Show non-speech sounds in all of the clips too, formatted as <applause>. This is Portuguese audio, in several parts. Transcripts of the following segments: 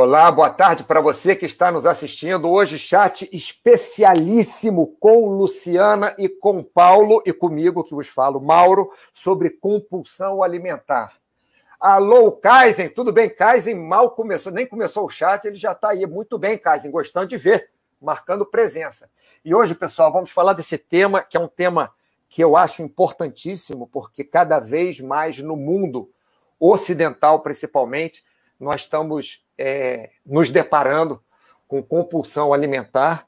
Olá, boa tarde para você que está nos assistindo. Hoje, chat especialíssimo com Luciana e com Paulo e comigo, que vos falo, Mauro, sobre compulsão alimentar. Alô, Kaizen, tudo bem? Kaizen mal começou, nem começou o chat, ele já está aí. Muito bem, Kaizen, gostando de ver, marcando presença. E hoje, pessoal, vamos falar desse tema, que é um tema que eu acho importantíssimo, porque cada vez mais no mundo ocidental, principalmente, nós estamos é, nos deparando com compulsão alimentar,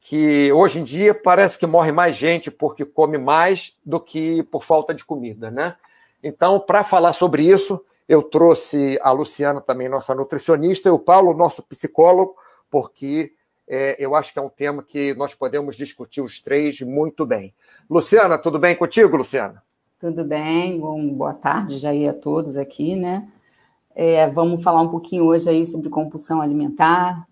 que hoje em dia parece que morre mais gente porque come mais do que por falta de comida, né? Então, para falar sobre isso, eu trouxe a Luciana também, nossa nutricionista, e o Paulo, nosso psicólogo, porque é, eu acho que é um tema que nós podemos discutir os três muito bem. Luciana, tudo bem contigo, Luciana? Tudo bem, bom, boa tarde já a todos aqui, né? É, vamos falar um pouquinho hoje aí sobre compulsão alimentar,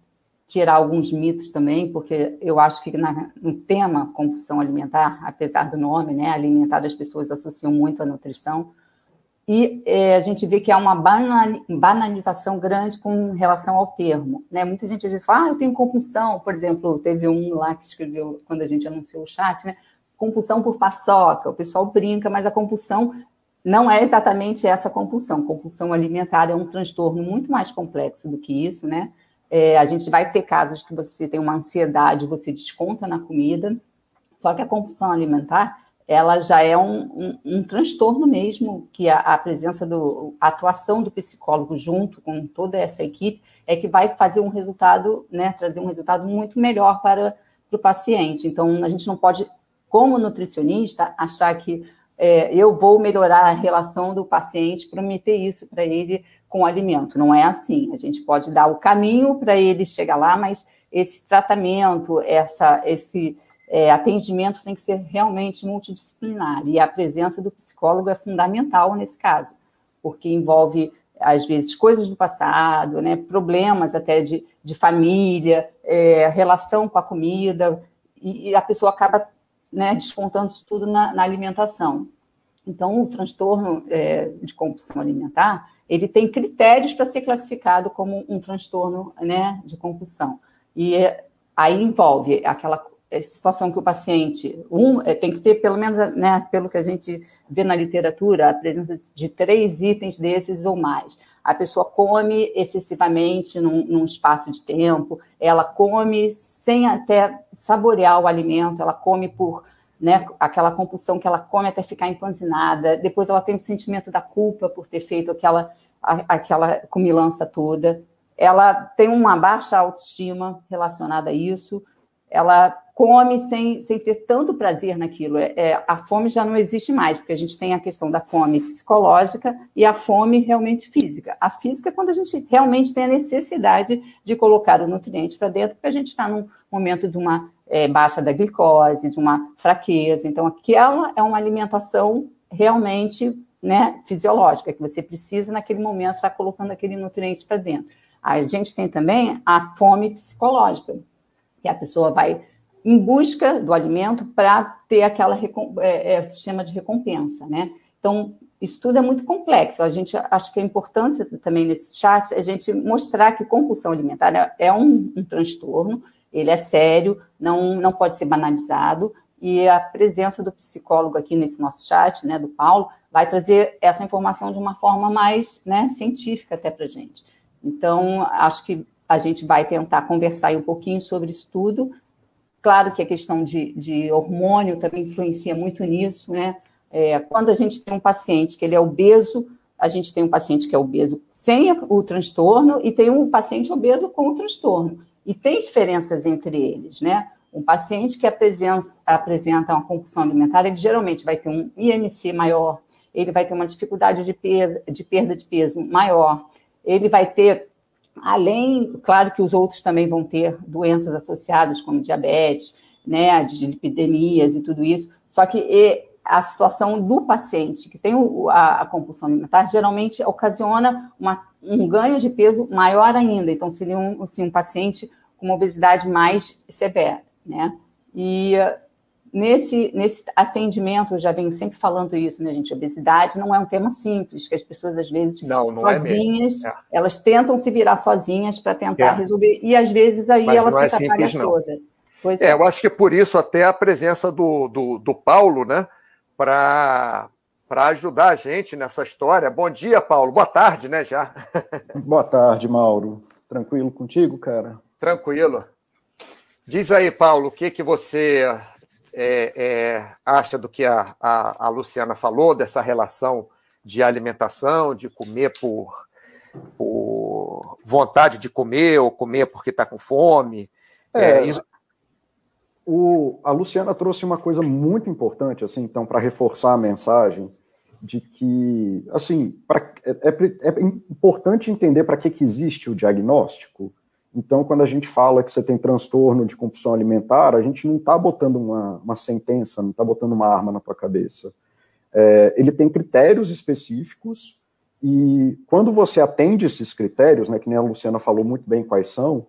tirar alguns mitos também, porque eu acho que na, no tema compulsão alimentar, apesar do nome, né, alimentar as pessoas associam muito à nutrição, e é, a gente vê que há uma banalização grande com relação ao termo. Né? Muita gente às vezes fala, ah, eu tenho compulsão, por exemplo, teve um lá que escreveu, quando a gente anunciou o chat, né? compulsão por paçoca, o pessoal brinca, mas a compulsão não é exatamente essa compulsão. Compulsão alimentar é um transtorno muito mais complexo do que isso, né? É, a gente vai ter casos que você tem uma ansiedade, você desconta na comida, só que a compulsão alimentar, ela já é um, um, um transtorno mesmo, que a, a, presença do, a atuação do psicólogo junto com toda essa equipe é que vai fazer um resultado, né, trazer um resultado muito melhor para, para o paciente. Então, a gente não pode, como nutricionista, achar que é, eu vou melhorar a relação do paciente, prometer isso para ele com o alimento. Não é assim. A gente pode dar o caminho para ele chegar lá, mas esse tratamento, essa, esse é, atendimento tem que ser realmente multidisciplinar. E a presença do psicólogo é fundamental nesse caso, porque envolve, às vezes, coisas do passado, né, problemas até de, de família, é, relação com a comida, e, e a pessoa acaba né, descontando isso tudo na, na alimentação. Então, o transtorno é, de compulsão alimentar, ele tem critérios para ser classificado como um transtorno né, de compulsão. E é, aí envolve aquela é, situação que o paciente um, é, tem que ter, pelo menos, né, pelo que a gente vê na literatura, a presença de três itens desses ou mais. A pessoa come excessivamente num, num espaço de tempo, ela come sem até saborear o alimento, ela come por né, aquela compulsão que ela come até ficar empanzinada, depois ela tem o sentimento da culpa por ter feito aquela, aquela comilança toda, ela tem uma baixa autoestima relacionada a isso, ela come sem, sem ter tanto prazer naquilo. É, é, a fome já não existe mais, porque a gente tem a questão da fome psicológica e a fome realmente física. A física é quando a gente realmente tem a necessidade de colocar o nutriente para dentro, porque a gente está num momento de uma é, baixa da glicose, de uma fraqueza. Então, aquela é uma alimentação realmente né, fisiológica, que você precisa naquele momento estar colocando aquele nutriente para dentro. A gente tem também a fome psicológica, que a pessoa vai em busca do alimento para ter aquela é, é, sistema de recompensa, né? Então, isso tudo é muito complexo. A gente acho que a importância também nesse chat é a gente mostrar que compulsão alimentar é, é um, um transtorno, ele é sério, não, não pode ser banalizado, e a presença do psicólogo aqui nesse nosso chat, né, do Paulo, vai trazer essa informação de uma forma mais né, científica até para gente. Então, acho que a gente vai tentar conversar um pouquinho sobre isso tudo, Claro que a questão de, de hormônio também influencia muito nisso, né? É, quando a gente tem um paciente que ele é obeso, a gente tem um paciente que é obeso sem o transtorno e tem um paciente obeso com o transtorno. E tem diferenças entre eles, né? Um paciente que apresenta, apresenta uma compulsão alimentar, ele geralmente vai ter um IMC maior, ele vai ter uma dificuldade de, peso, de perda de peso maior, ele vai ter Além, claro que os outros também vão ter doenças associadas, como diabetes, né, de lipidemias e tudo isso. Só que a situação do paciente que tem a, a compulsão alimentar geralmente ocasiona uma, um ganho de peso maior ainda. Então, seria um, assim, um paciente com uma obesidade mais severa, né? E nesse, nesse atendimento, eu já venho sempre falando isso, né, gente? Obesidade não é um tema simples, que as pessoas, às vezes, não, não é sozinhas, é elas tentam se virar sozinhas para tentar é. resolver, e às vezes aí Mas ela se é atrapalha toda. Pois é, eu acho que por isso até a presença do, do, do Paulo, né, para para ajudar a gente nessa história. Bom dia, Paulo. Boa tarde, né, já. <laughs> Boa tarde, Mauro. Tranquilo contigo, cara? Tranquilo. Diz aí, Paulo, o que, que você é, é, acha do que a, a, a, Luciana falou, dessa relação de alimentação, de comer por, por vontade de comer, ou comer porque está com fome? É, é isso... o, a Luciana trouxe uma coisa muito importante, assim, então, para reforçar a mensagem de que, assim, pra, é, é, é importante entender para que, que existe o diagnóstico, então, quando a gente fala que você tem transtorno de compulsão alimentar, a gente não está botando uma, uma, sentença, não está botando uma arma na tua cabeça. É, ele tem critérios específicos e quando você atende esses critérios, né, que nem a Luciana falou muito bem quais são,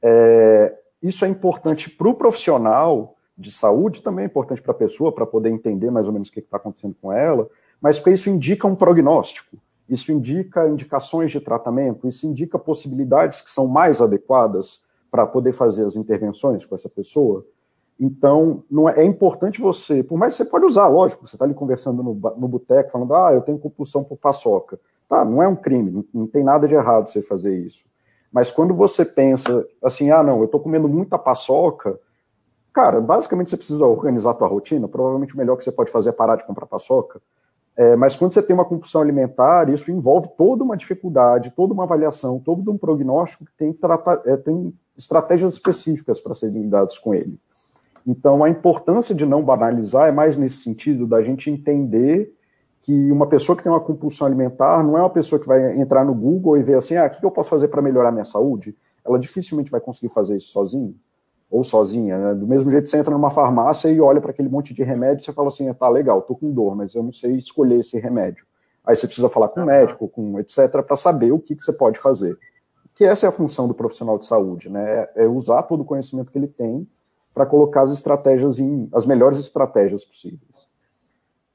é, isso é importante para o profissional de saúde, também é importante para a pessoa, para poder entender mais ou menos o que está acontecendo com ela, mas porque isso indica um prognóstico isso indica indicações de tratamento, isso indica possibilidades que são mais adequadas para poder fazer as intervenções com essa pessoa. Então, não é, é, importante você, por mais que você pode usar, lógico, você está ali conversando no, no boteco, falando, ah, eu tenho compulsão por paçoca. Tá, não é um crime, não, não tem nada de errado você fazer isso. Mas quando você pensa assim, ah, não, eu estou comendo muita paçoca, cara, basicamente você precisa organizar a tua rotina, provavelmente o melhor que você pode fazer é parar de comprar paçoca, é, mas quando você tem uma compulsão alimentar, isso envolve toda uma dificuldade, toda uma avaliação, todo um prognóstico que tem, trata, é, tem estratégias específicas para serem lidados com ele. Então, a importância de não banalizar é mais nesse sentido da gente entender que uma pessoa que tem uma compulsão alimentar não é uma pessoa que vai entrar no Google e ver assim, ah, o que eu posso fazer para melhorar minha saúde? Ela dificilmente vai conseguir fazer isso sozinha ou sozinha, né? Do mesmo jeito que você entra numa farmácia e olha para aquele monte de remédio, e você fala assim, tá legal, tô com dor, mas eu não sei escolher esse remédio. Aí você precisa falar com o médico, com etc, para saber o que, que você pode fazer. Que essa é a função do profissional de saúde, né? É usar todo o conhecimento que ele tem para colocar as estratégias em as melhores estratégias possíveis.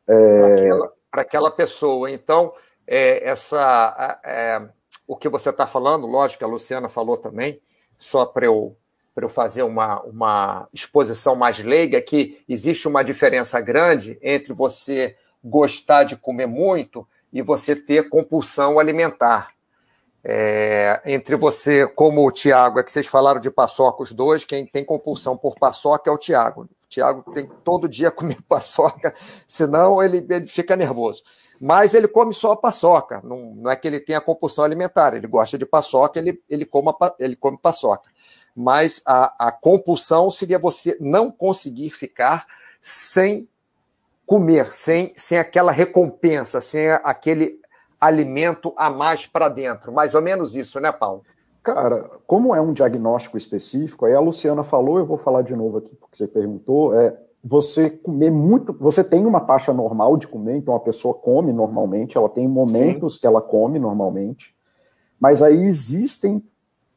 É... Para aquela, aquela, pessoa. Então, é, essa é, o que você está falando, lógico que a Luciana falou também, só para eu para eu fazer uma, uma exposição mais leiga, que existe uma diferença grande entre você gostar de comer muito e você ter compulsão alimentar. É, entre você, como o Tiago, é que vocês falaram de paçoca os dois, quem tem compulsão por paçoca é o Tiago. O Tiago tem todo dia <laughs> comer paçoca, senão ele, ele fica nervoso. Mas ele come só a paçoca, não, não é que ele tenha compulsão alimentar, ele gosta de paçoca, ele, ele, come, ele come paçoca mas a, a compulsão seria você não conseguir ficar sem comer, sem, sem aquela recompensa, sem aquele alimento a mais para dentro. Mais ou menos isso, né, Paulo? Cara, como é um diagnóstico específico, aí a Luciana falou, eu vou falar de novo aqui porque você perguntou, é você comer muito, você tem uma taxa normal de comer, então a pessoa come normalmente, ela tem momentos Sim. que ela come normalmente, mas aí existem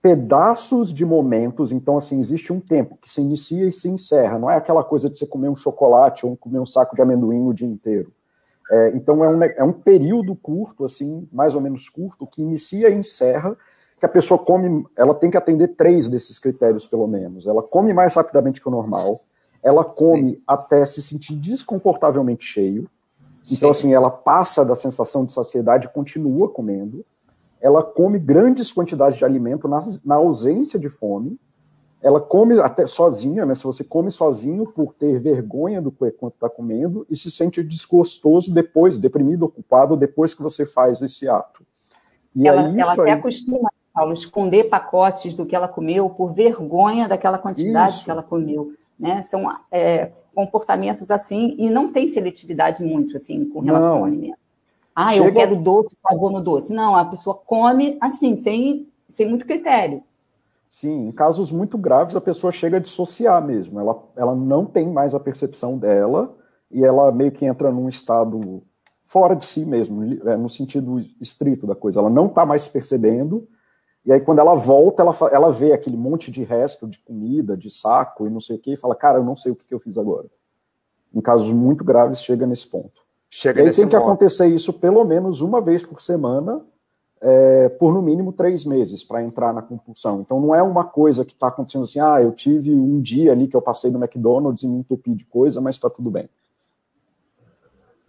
pedaços de momentos, então assim, existe um tempo que se inicia e se encerra, não é aquela coisa de você comer um chocolate ou comer um saco de amendoim o dia inteiro. É, então é um, é um período curto, assim, mais ou menos curto, que inicia e encerra, que a pessoa come, ela tem que atender três desses critérios, pelo menos. Ela come mais rapidamente que o normal, ela come Sim. até se sentir desconfortavelmente cheio, então, Sim. assim, ela passa da sensação de saciedade e continua comendo, ela come grandes quantidades de alimento na, na ausência de fome, ela come até sozinha, né? Se você come sozinho por ter vergonha do quanto está comendo e se sente desgostoso depois, deprimido, ocupado depois que você faz esse ato. E ela, aí, ela até aí... acostuma, Paulo, esconder pacotes do que ela comeu por vergonha daquela quantidade isso. que ela comeu, né? São é, comportamentos assim e não tem seletividade muito assim com relação não. ao alimento. Ah, Chega... eu quero doce, vou no doce. Não, a pessoa come assim, sem, sem muito critério. Sim, em casos muito graves, a pessoa chega a dissociar mesmo. Ela, ela não tem mais a percepção dela e ela meio que entra num estado fora de si mesmo, é, no sentido estrito da coisa. Ela não está mais percebendo. E aí, quando ela volta, ela, ela vê aquele monte de resto de comida, de saco e não sei o quê, e fala: Cara, eu não sei o que, que eu fiz agora. Em casos muito graves, chega nesse ponto. Chega e aí nesse tem que ponto. acontecer isso pelo menos uma vez por semana, é, por no mínimo três meses para entrar na compulsão. Então não é uma coisa que está acontecendo assim, ah, eu tive um dia ali que eu passei no McDonald's e me entupi de coisa, mas está tudo bem.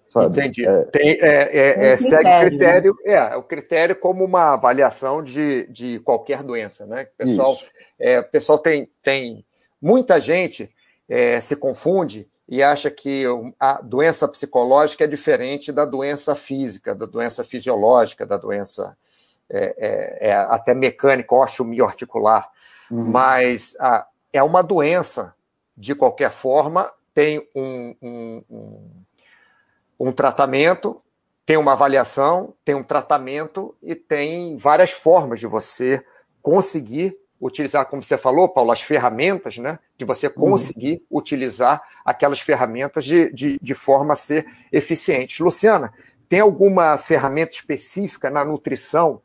Sabe? Entendi. É, Tem, é, é, é segue o critério, né? é, o critério como uma avaliação de, de qualquer doença, né? O pessoal, é, pessoal tem, tem muita gente é, se confunde e acha que a doença psicológica é diferente da doença física, da doença fisiológica, da doença é, é, é até mecânica, osteomioarticular. Uhum. Mas a, é uma doença, de qualquer forma, tem um, um, um, um tratamento, tem uma avaliação, tem um tratamento e tem várias formas de você conseguir utilizar, como você falou, Paulo, as ferramentas, né? De você uhum. conseguir uhum. utilizar aquelas ferramentas de, de, de forma a ser eficiente. Luciana, tem alguma ferramenta específica na nutrição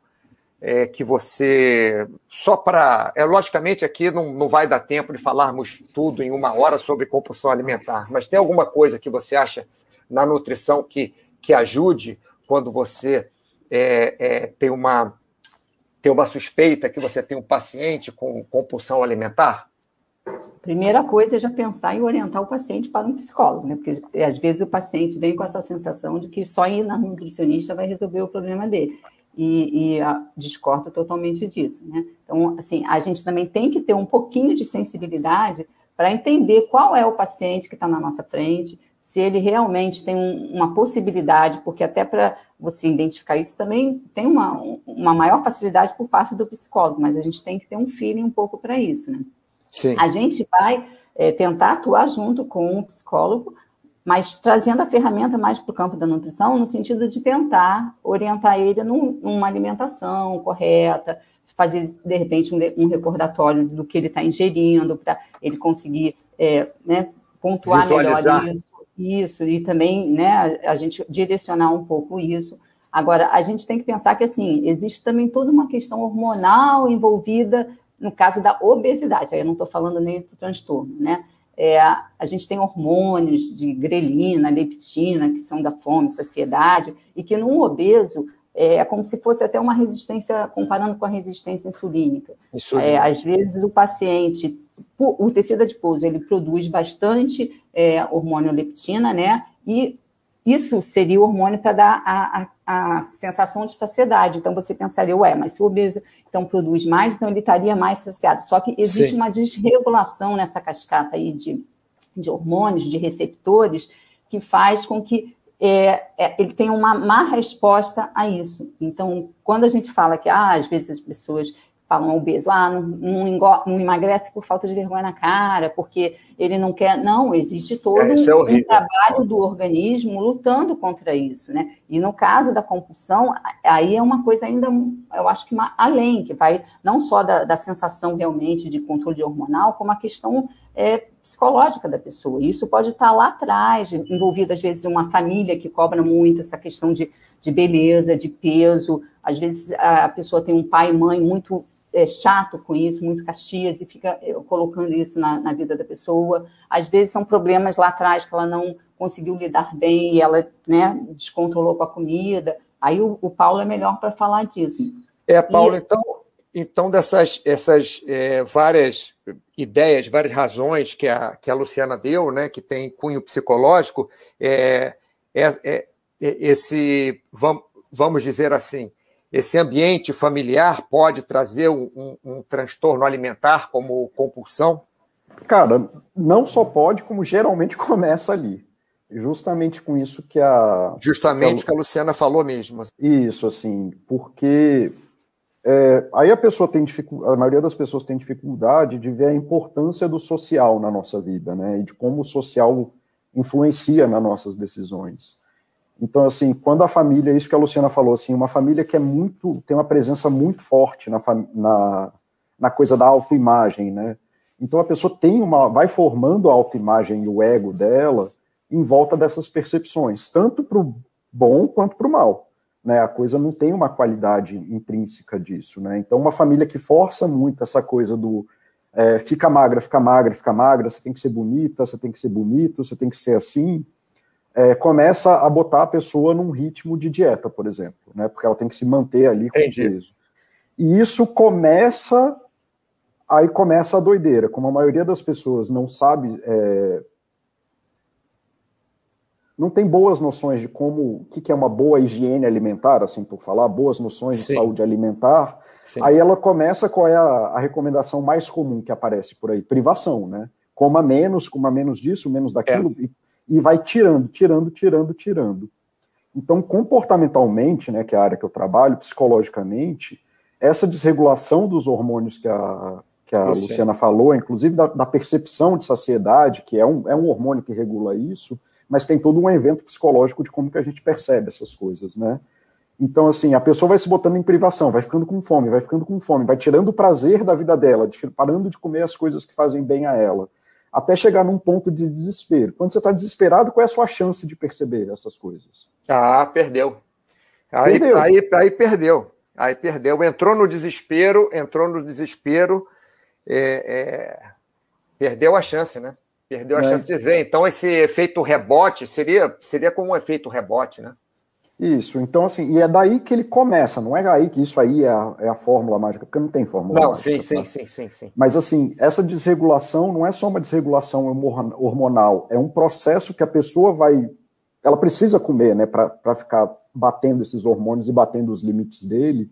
é, que você. Só para. É, logicamente, aqui não, não vai dar tempo de falarmos tudo em uma hora sobre compulsão alimentar, mas tem alguma coisa que você acha na nutrição que, que ajude quando você é, é, tem uma tem uma suspeita que você tem um paciente com compulsão alimentar? Primeira coisa é já pensar em orientar o paciente para um psicólogo, né? Porque às vezes o paciente vem com essa sensação de que só ir na nutricionista vai resolver o problema dele. E, e a, discordo totalmente disso, né? Então, assim, a gente também tem que ter um pouquinho de sensibilidade para entender qual é o paciente que está na nossa frente, se ele realmente tem um, uma possibilidade, porque até para você identificar isso também tem uma, uma maior facilidade por parte do psicólogo, mas a gente tem que ter um feeling um pouco para isso, né? Sim. A gente vai é, tentar atuar junto com o psicólogo, mas trazendo a ferramenta mais para o campo da nutrição, no sentido de tentar orientar ele num, numa alimentação correta, fazer, de repente, um, um recordatório do que ele está ingerindo, para ele conseguir é, né, pontuar melhor isso isso, e também, né, a, a gente direcionar um pouco isso. Agora, a gente tem que pensar que, assim, existe também toda uma questão hormonal envolvida no caso da obesidade. Aí eu não estou falando nem do transtorno, né? É, a gente tem hormônios de grelina, leptina, que são da fome, saciedade, e que num obeso é como se fosse até uma resistência, comparando com a resistência insulínica. É, às vezes o paciente o tecido adiposo ele produz bastante é, hormônio leptina, né? E isso seria o hormônio para dar a, a, a, sensação de saciedade. Então você pensaria, ué, mas se o obeso então produz mais, então ele estaria mais saciado. Só que existe Sim. uma desregulação nessa cascata aí de, de hormônios, de receptores, que faz com que é, é, ele tenha uma má resposta a isso. Então, quando a gente fala que ah, às vezes as pessoas falam obeso, ah, não, não, não, emagrece por falta de vergonha na cara, porque ele não quer. Não, existe todo é, é um trabalho do organismo lutando contra isso, né? E no caso da compulsão, aí é uma coisa ainda, eu acho que além, que vai não só da, da sensação realmente de controle hormonal, como a questão é, psicológica da pessoa. Isso pode estar lá atrás, envolvido às vezes uma família que cobra muito essa questão de, de beleza, de peso. Às vezes a pessoa tem um pai e mãe muito é, chato com isso, muito caxias, e fica é, colocando isso na, na, vida da pessoa. Às vezes são problemas lá atrás que ela não conseguiu lidar bem e ela né, descontrolou com a comida. Aí o, o Paulo é melhor para falar disso. É, Paulo, e... então, então dessas essas é, várias ideias, várias razões que a, que a Luciana deu, né, que tem cunho psicológico, é, é, é, é esse, vamos, vamos dizer assim, esse ambiente familiar pode trazer um, um, um, transtorno alimentar como compulsão? Cara, não só pode, como geralmente <laughs> começa ali. Justamente com isso que a. Justamente que a, que a Luciana falou mesmo. Isso, assim, porque é, aí a pessoa tem dificuldade, a maioria das pessoas tem dificuldade de ver a importância do social na nossa vida, né? E de como o social influencia nas nossas decisões. Então, assim, quando a família, isso que a Luciana falou, assim, uma família que é muito, tem uma presença muito forte na, na, na coisa da autoimagem, né? Então a pessoa tem uma, vai formando a autoimagem e o ego dela em volta dessas percepções, tanto para o bom quanto para o mal. Né? A coisa não tem uma qualidade intrínseca disso, né? Então uma família que força muito essa coisa do é, fica magra, fica magra, fica magra, você tem que ser bonita, você tem que ser bonito, você tem que ser assim, é, começa a botar a pessoa num ritmo de dieta, por exemplo, né? Porque ela tem que se manter ali com Entendi. peso. E isso começa, aí começa a doideira. Como a maioria das pessoas não sabe, é, não tem boas noções de como, o que, que é uma boa higiene alimentar, assim por falar, boas noções Sim. de saúde alimentar, Sim. aí ela começa qual é a, a recomendação mais comum que aparece por aí? Privação, né? Coma menos, coma menos disso, menos daquilo, é. E vai tirando, tirando, tirando, tirando. Então, comportamentalmente, né, que é a área que eu trabalho, psicologicamente, essa desregulação dos hormônios que a, que a Luciana falou, inclusive da, da, percepção de saciedade, que é um, é um hormônio que regula isso, mas tem todo um evento psicológico de como que a gente percebe essas coisas, né? Então, assim, a pessoa vai se botando em privação, vai ficando com fome, vai ficando com fome, vai tirando o prazer da vida dela, parando de comer as coisas que fazem bem a ela até chegar num ponto de desespero. Quando você está desesperado, qual é a sua chance de perceber essas coisas? Ah, perdeu. Aí perdeu. Aí, aí perdeu. Aí perdeu. Entrou no desespero, entrou no desespero, é, é, perdeu a chance, né? Perdeu a é. chance de ver. Então, esse efeito rebote seria, seria como um efeito rebote, né? Isso, então assim, e é daí que ele começa, não é aí que isso aí é a, é a fórmula mágica, porque não tem fórmula não, mágica. Não, sim, tá? sim, sim, sim. Mas assim, essa desregulação não é só uma desregulação hormonal, é um processo que a pessoa vai. Ela precisa comer, né, para ficar batendo esses hormônios e batendo os limites dele,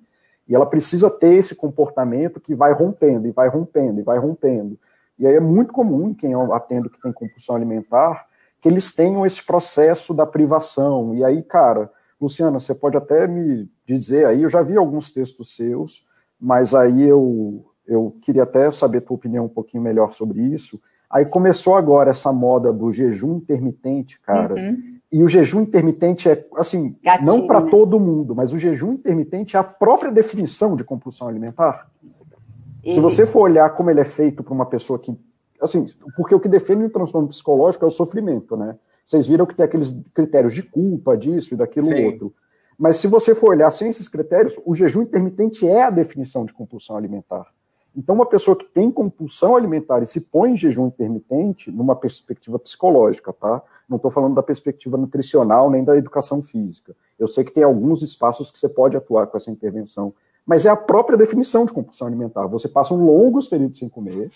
e ela precisa ter esse comportamento que vai rompendo, e vai rompendo, e vai rompendo. E aí é muito comum, quem eu atendo que tem compulsão alimentar, que eles tenham esse processo da privação, e aí, cara Luciana, você pode até me dizer aí, eu já vi alguns textos seus, mas aí eu, eu queria até saber a tua opinião um pouquinho melhor sobre isso. Aí começou agora essa moda do jejum intermitente, cara. Uhum. E o jejum intermitente é, assim, Gatinho, não para né? todo mundo, mas o jejum intermitente é a própria definição de compulsão alimentar. E... Se você for olhar como ele é feito para uma pessoa que. Assim, porque o que define o transtorno psicológico é o sofrimento, né? Vocês viram que tem aqueles critérios de culpa, disso e daquilo Sim. outro. Mas se você for olhar sem esses critérios, o jejum intermitente é a definição de compulsão alimentar. Então, uma pessoa que tem compulsão alimentar e se põe em jejum intermitente, numa perspectiva psicológica, tá? Não estou falando da perspectiva nutricional nem da educação física. Eu sei que tem alguns espaços que você pode atuar com essa intervenção, mas é a própria definição de compulsão alimentar. Você passa um longos períodos sem comer,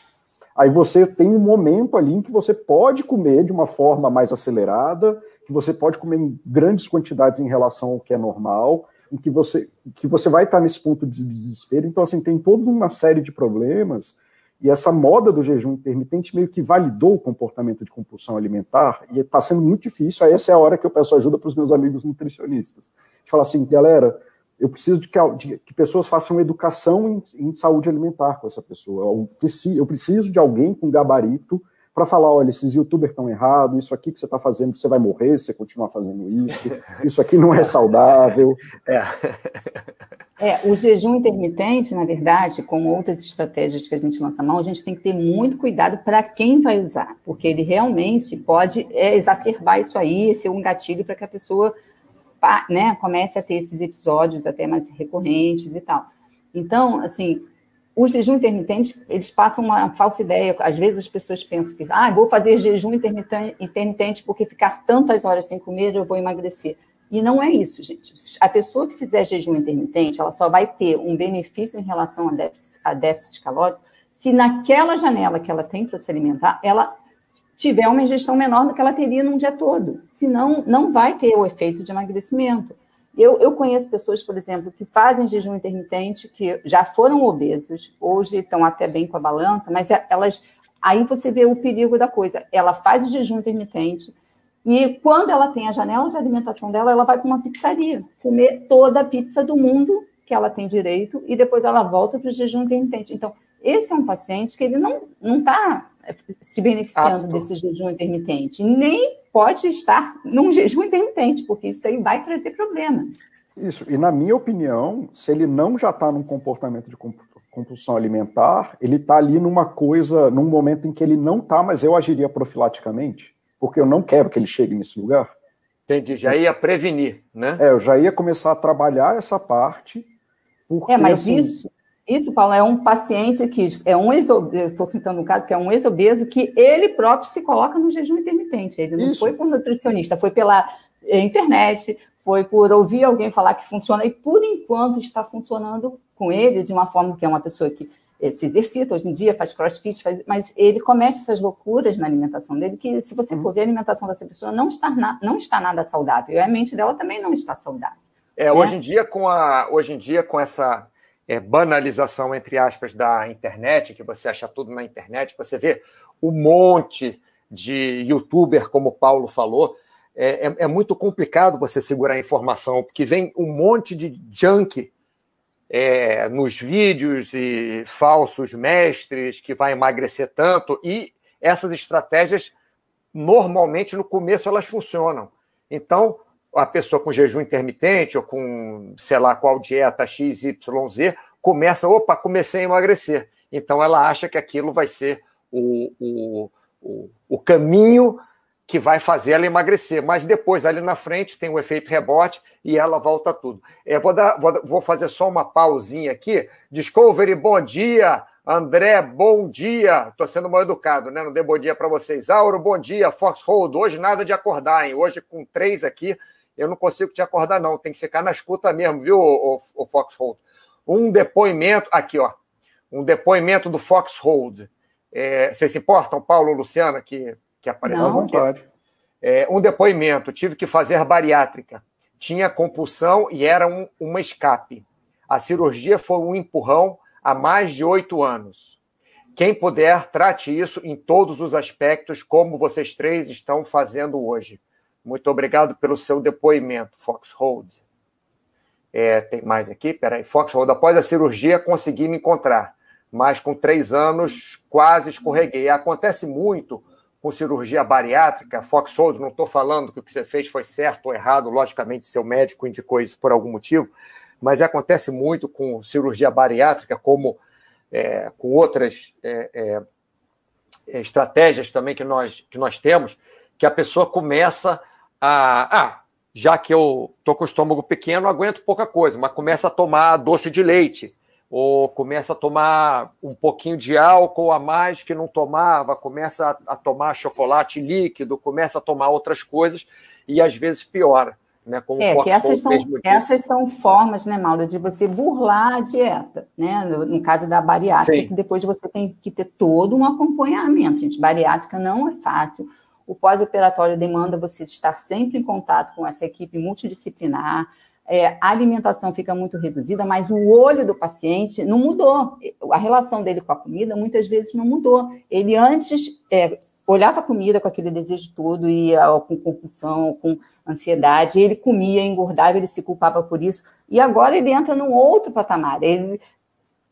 Aí você tem um momento ali em que você pode comer de uma forma mais acelerada, que você pode comer em grandes quantidades em relação ao que é normal, em que você, que você vai estar nesse ponto de desespero. Então, assim, tem toda uma série de problemas. E essa moda do jejum intermitente meio que validou o comportamento de compulsão alimentar, e está sendo muito difícil. Aí essa é a hora que eu peço ajuda para os meus amigos nutricionistas. De falar assim, galera, eu preciso de que, de que, pessoas façam educação em, em, saúde alimentar com essa pessoa. Eu preciso, eu preciso de alguém com gabarito para falar, olha, esses youtubers estão errados, isso aqui que você está fazendo, você vai morrer se você continuar fazendo isso, <laughs> isso aqui não é saudável. É. é, o jejum intermitente, na verdade, como outras estratégias que a gente lança mão, a gente tem que ter muito cuidado para quem vai usar, porque ele realmente pode é, exacerbar isso aí, ser um gatilho para que a pessoa né, comece a ter esses episódios até mais recorrentes e tal. Então, assim, os jejum intermitentes, eles passam uma falsa ideia. Às vezes as pessoas pensam que, ah, vou fazer jejum intermitente porque ficar tantas horas sem comer eu vou emagrecer. E não é isso, gente. A pessoa que fizer jejum intermitente, ela só vai ter um benefício em relação a déficit, a déficit calórico se naquela janela que ela tem para se alimentar, ela tiver uma ingestão menor do que ela teria num dia todo. Senão, não vai ter o efeito de emagrecimento. Eu, eu conheço pessoas, por exemplo, que fazem jejum intermitente, que já foram obesos, hoje estão até bem com a balança, mas elas. Aí você vê o perigo da coisa. Ela faz o jejum intermitente, e quando ela tem a janela de alimentação dela, ela vai para uma pizzaria, comer toda a pizza do mundo que ela tem direito, e depois ela volta para o jejum intermitente. Então, esse é um paciente que ele não está se beneficiando Apto. desse jejum intermitente. Nem pode estar num jejum intermitente, porque isso aí vai trazer problema. Isso, e na minha opinião, se ele não já está num comportamento de compulsão alimentar, ele está ali numa coisa, num momento em que ele não está, mas eu agiria profilaticamente, porque eu não quero que ele chegue nesse lugar. Entendi, já ia prevenir, né? É, eu já ia começar a trabalhar essa parte. Porque, é, mas assim, isso Isso, Paulo, é um paciente que é um ex estou citando um caso que é um ex-obeso que ele próprio se coloca no jejum intermitente. Ele não Isso. foi por nutricionista, foi pela eh, internet, foi por ouvir alguém falar que funciona e por enquanto está funcionando com ele de uma forma que é uma pessoa que eh, se exercita hoje em dia, faz crossfit, faz, mas ele comete essas loucuras na alimentação dele, que se você uhum. for ver a alimentação dessa pessoa, não está, na, não está nada saudável. E a mente dela também não está saudável. É, né? hoje, em dia, com a, hoje em dia, com essa é, banalização, entre aspas, da internet, que você acha tudo na internet, você vê um monte de youtuber, como o Paulo falou, é, é, é muito complicado você segurar a informação, porque vem um monte de junk é, nos vídeos e falsos mestres que vai emagrecer tanto, e essas estratégias, normalmente, no começo, elas funcionam. Então, a pessoa com jejum intermitente ou com, sei lá, qual dieta XYZ, começa, opa, comecei a emagrecer. Então, ela acha que aquilo vai ser o, o, o, o caminho que vai fazer ela emagrecer. Mas depois, ali na frente, tem o um efeito rebote e ela volta tudo. É, vou, dar, vou, vou, fazer só uma pausinha aqui. Discovery, bom dia. André, bom dia. Estou sendo mal educado, né? Não dei bom dia para vocês. Auro, bom dia. Foxhold, hoje nada de acordar, hein? Hoje, com três aqui, eu não consigo te acordar, não. Tem que ficar na escuta mesmo, viu, o, o, o Foxhold? Um depoimento, aqui, ó. Um depoimento do Foxhold. É, vocês se importam, Paulo Luciana, que que apareceu. Não. Vontade. É, um depoimento, tive que fazer bariátrica. Tinha compulsão e era um, uma escape. A cirurgia foi um empurrão há mais de oito anos. Quem puder, trate isso em todos os aspectos, como vocês três estão fazendo hoje. Muito obrigado pelo seu depoimento, Foxhold. É, tem mais aqui? Peraí. Foxhold, após a cirurgia, consegui me encontrar, mas com três anos quase escorreguei. Acontece muito com cirurgia bariátrica, Foxhold, não estou falando que o que você fez foi certo ou errado, logicamente seu médico indicou isso por algum motivo, mas acontece muito com cirurgia bariátrica, como é, com outras é, é, estratégias também que nós, que nós temos, que a pessoa começa a. Ah, já que eu estou com o estômago pequeno, aguento pouca coisa, mas começa a tomar doce de leite, ou começa a tomar um pouquinho de álcool a mais que não tomava, começa a, a, tomar chocolate líquido, começa a tomar outras coisas e às vezes piora. Né, como é, que essas são, essas são formas, né, Mauro, de você burlar a dieta, né? No, no caso da bariátrica, Sim. que depois você tem que ter todo um acompanhamento. Gente, bariátrica não é fácil. O pós-operatório demanda você estar sempre em contato com essa equipe multidisciplinar, é, a alimentação fica muito reduzida, mas o olho do paciente não mudou. A relação dele com a comida muitas vezes não mudou. Ele antes é, olhava a comida com aquele desejo todo, ia com compulsão, com ansiedade, ele comia, engordava, ele se culpava por isso, e agora ele entra num outro patamar. Ele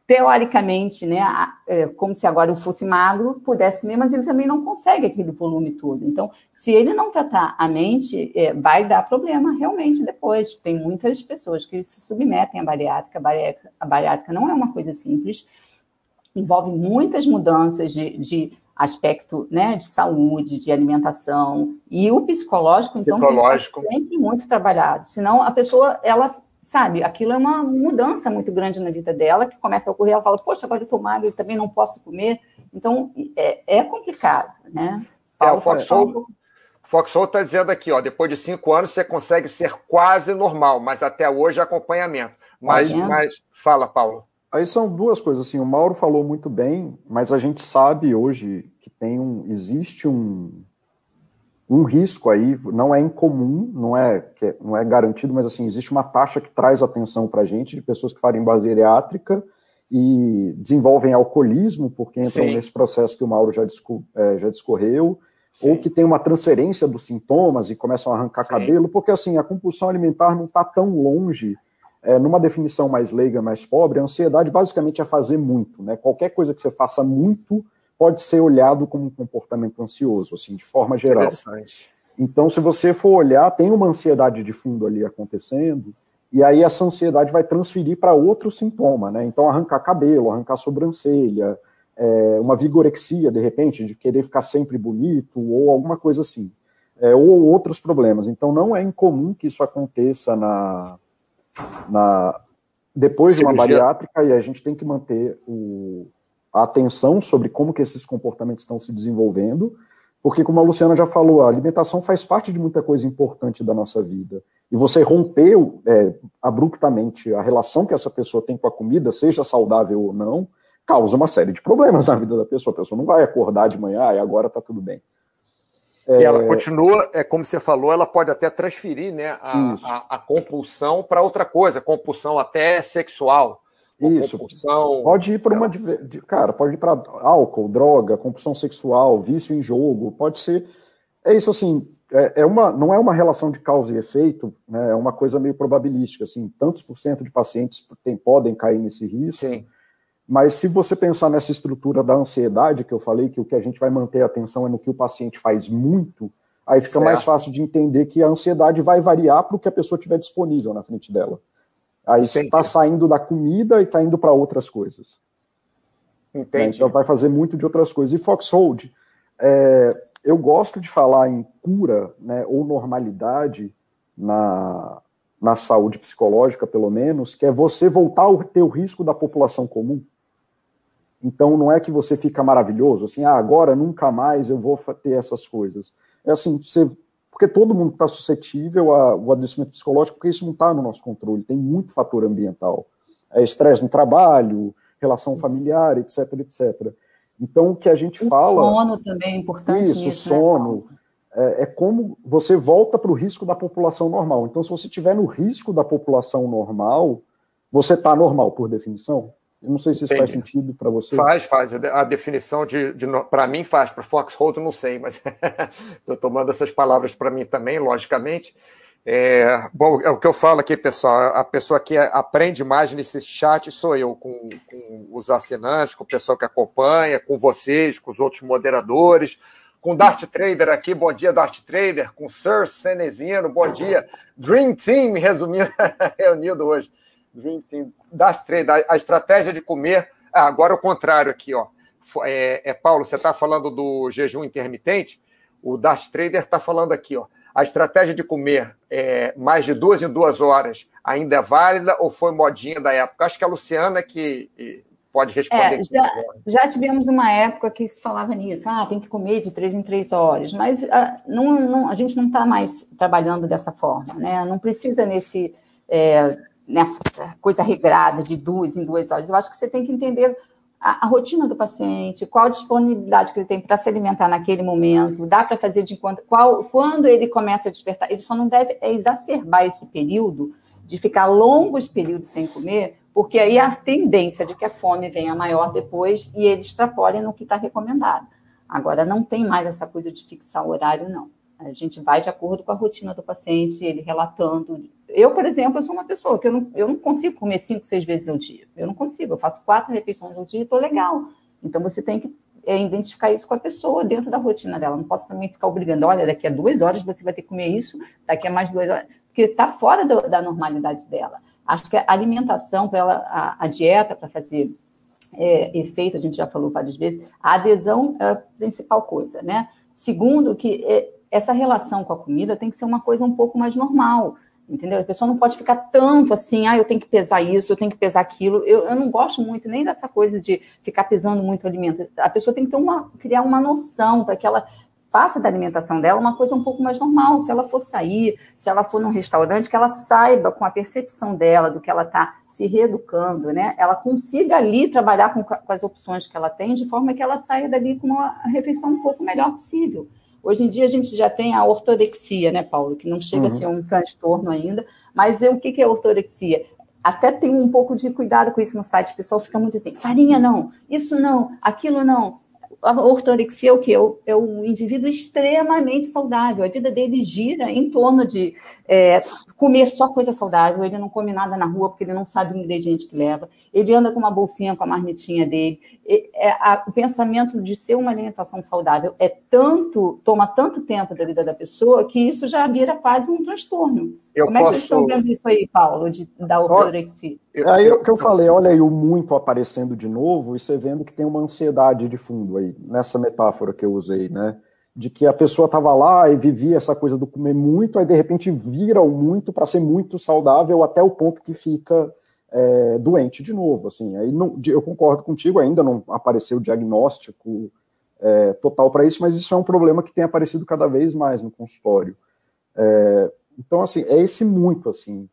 teoricamente, né, é, como se agora eu fosse magro, pudesse comer, mas ele também não consegue aquele volume todo. Então, se ele não tratar a mente, é, vai dar problema realmente depois. Tem muitas pessoas que se submetem à bariátrica. A bariátrica, a bariátrica não é uma coisa simples, envolve muitas mudanças de, de aspecto né, de saúde, de alimentação, e o psicológico, então, psicológico. ser sempre muito trabalhado. Senão, a pessoa, ela sabe? Aquilo é uma mudança muito grande na vida dela, que começa a ocorrer, ela fala, poxa, agora eu estou magra, eu também não posso comer. Então, é, é complicado, né? É, o Foxhole está dizendo aqui, ó, depois de cinco anos você consegue ser quase normal, mas até hoje é acompanhamento. Mas, mas fala, Paulo. Aí são duas coisas assim. O Mauro falou muito bem, mas a gente sabe hoje que tem um existe um um risco aí, não é incomum, não é, não é garantido, mas assim, existe uma taxa que traz atenção para a gente de pessoas que fazem bariátrica e desenvolvem alcoolismo, porque entram Sim. nesse processo que o Mauro já, discu é, já discorreu, Sim. ou que tem uma transferência dos sintomas e começam a arrancar Sim. cabelo, porque assim, a compulsão alimentar não está tão longe. É, numa definição mais leiga, mais pobre, a ansiedade basicamente é fazer muito, né? Qualquer coisa que você faça muito pode ser olhado como um comportamento ansioso, assim, de forma geral. Então, se você for olhar, tem uma ansiedade de fundo ali acontecendo, e aí essa ansiedade vai transferir para outro sintoma, né? Então, arrancar cabelo, arrancar sobrancelha, é, uma vigorexia, de repente, de querer ficar sempre bonito, ou alguma coisa assim. É, ou outros problemas. Então, não é incomum que isso aconteça na, na depois Cirurgia. de uma bariátrica e a gente tem que manter o, a atenção sobre como que esses comportamentos estão se desenvolvendo, porque como a Luciana já falou, a alimentação faz parte de muita coisa importante da nossa vida. E você rompeu é, abruptamente a relação que essa pessoa tem com a comida, seja saudável ou não, causa uma série de problemas na vida da pessoa. A pessoa não vai acordar de manhã e agora está tudo bem. É... E ela continua, é como você falou, ela pode até transferir né, a, a, a compulsão para outra coisa, compulsão até sexual. Isso. Compulsão, pode ir para uma. Cara, pode ir para álcool, droga, compulsão sexual, vício em jogo, pode ser. É isso assim, é, é, uma, não é uma relação de causa e efeito, né, é uma coisa meio probabilística, assim, tantos por cento de pacientes tem, podem cair nesse risco. Sim. Mas se você pensar nessa estrutura da ansiedade que eu falei, que o que a gente vai manter a atenção é no que o paciente faz muito, aí fica certo. mais fácil de entender que a ansiedade vai variar para o que a pessoa tiver disponível na frente dela. Aí está saindo da comida e está indo para outras coisas. Entendi. Então vai fazer muito de outras coisas. E Foxhold, é, eu gosto de falar em cura né, ou normalidade na, na saúde psicológica, pelo menos, que é você voltar ao ter o risco da população comum. Então não é que você fica maravilhoso, assim, ah, agora nunca mais eu vou ter essas coisas. É assim, você porque todo mundo está suscetível ao adoecimento psicológico, porque isso não está no nosso controle, tem muito fator ambiental. É estresse no trabalho, relação isso. familiar, etc, etc. Então, o que a gente o fala... sono também é importante Isso, nisso, né, sono. Né? É, é como você volta para o risco da população normal. Então, se você estiver no risco da população normal, você está normal, por definição? Eu não sei se isso Entendi. faz sentido para você. Faz, faz. A definição de, de para mim faz, para Foxhold não sei, mas <laughs> estou tomando essas palavras para mim também, logicamente. É, bom, é o que eu falo aqui, pessoal. A pessoa que aprende mais nesse chat sou eu, com, com os assinantes, com o pessoal que acompanha, com vocês, com os outros moderadores, com o Dart Trader aqui, bom dia, Dart Trader, com o Sir Cenezino, bom dia. Dream Team, resumindo, <laughs> reunido hoje. Dream Team das três, a estratégia de comer. Ah, agora o contrário aqui, ó. É, é Paulo, você está falando do jejum intermitente? O Das Trader está falando aqui, ó. A estratégia de comer é, mais de duas em duas horas ainda é válida ou foi modinha da época? Acho que a Luciana que pode responder. É, já, já, tivemos uma época que se falava nisso, ah, tem que comer de três em três horas, mas ah, não, não, a gente não está mais trabalhando dessa forma, né? Não precisa nesse é, nessa coisa regrada de duas em duas horas. Eu acho que você tem que entender a, a rotina do paciente, qual disponibilidade que ele tem para se alimentar naquele momento, dá para fazer de quando, qual, quando ele começa a despertar. Ele só não deve exacerbar esse período de ficar longos períodos sem comer, porque aí a tendência de que a fome venha maior depois e ele extrapole no que está recomendado. Agora, não tem mais essa coisa de fixar o horário, não. A gente vai de acordo com a rotina do paciente, ele relatando. Eu, por exemplo, eu sou uma pessoa que eu não, eu não consigo comer cinco, seis vezes ao dia. Eu não consigo. Eu faço quatro refeições ao dia e estou legal. Então, você tem que é, identificar isso com a pessoa dentro da rotina dela. Não posso também ficar obrigando, olha, daqui a duas horas você vai ter que comer isso, daqui a mais duas horas, porque está fora do, da normalidade dela. Acho que a alimentação para ela, a, a dieta para fazer é, efeito, a gente já falou várias vezes, a adesão é a principal coisa, né? Segundo, que é, essa relação com a comida tem que ser uma coisa um pouco mais normal, entendeu? A pessoa não pode ficar tanto assim, ah, eu tenho que pesar isso, eu tenho que pesar aquilo. Eu, eu não gosto muito nem dessa coisa de ficar pesando muito o alimento. A pessoa tem que ter uma, criar uma noção para que ela faça da alimentação dela uma coisa um pouco mais normal. Se ela for sair, se ela for num restaurante, que ela saiba com a percepção dela do que ela está se reeducando, né? Ela consiga ali trabalhar com, com, as opções que ela tem, de forma que ela saia dali com uma refeição um pouco melhor possível. Hoje em dia a gente já tem a ortorexia, né, Paulo? Que não chega uhum. a ser um transtorno ainda, mas o que, que é ortorexia? Até tem um pouco de cuidado com isso no site, o pessoal fica muito assim, farinha não, isso não, aquilo não a ortorexia é o que? É um indivíduo extremamente saudável. A vida dele gira em torno de é, comer só coisa saudável. Ele não come nada na rua porque ele não sabe o ingrediente que leva. Ele anda com uma bolsinha com a marmitinha dele. E, é, a, o pensamento de ser uma alimentação saudável é tanto, toma tanto tempo da vida da pessoa que isso já vira quase um transtorno. Eu Como posso... é que vocês estão vendo isso aí, Paulo, de, da ortorexia? Aí o que eu falei, olha aí o muito aparecendo de novo e você vendo que tem uma ansiedade de fundo aí, nessa metáfora que eu usei, né? De que a pessoa estava lá e vivia essa coisa do comer muito, aí de repente vira o muito para ser muito saudável até o ponto que fica é, doente de novo. Assim, aí não, eu concordo contigo, ainda não apareceu o diagnóstico é, total para isso, mas isso é um problema que tem aparecido cada vez mais no consultório. É, então, assim, é esse muito, assim,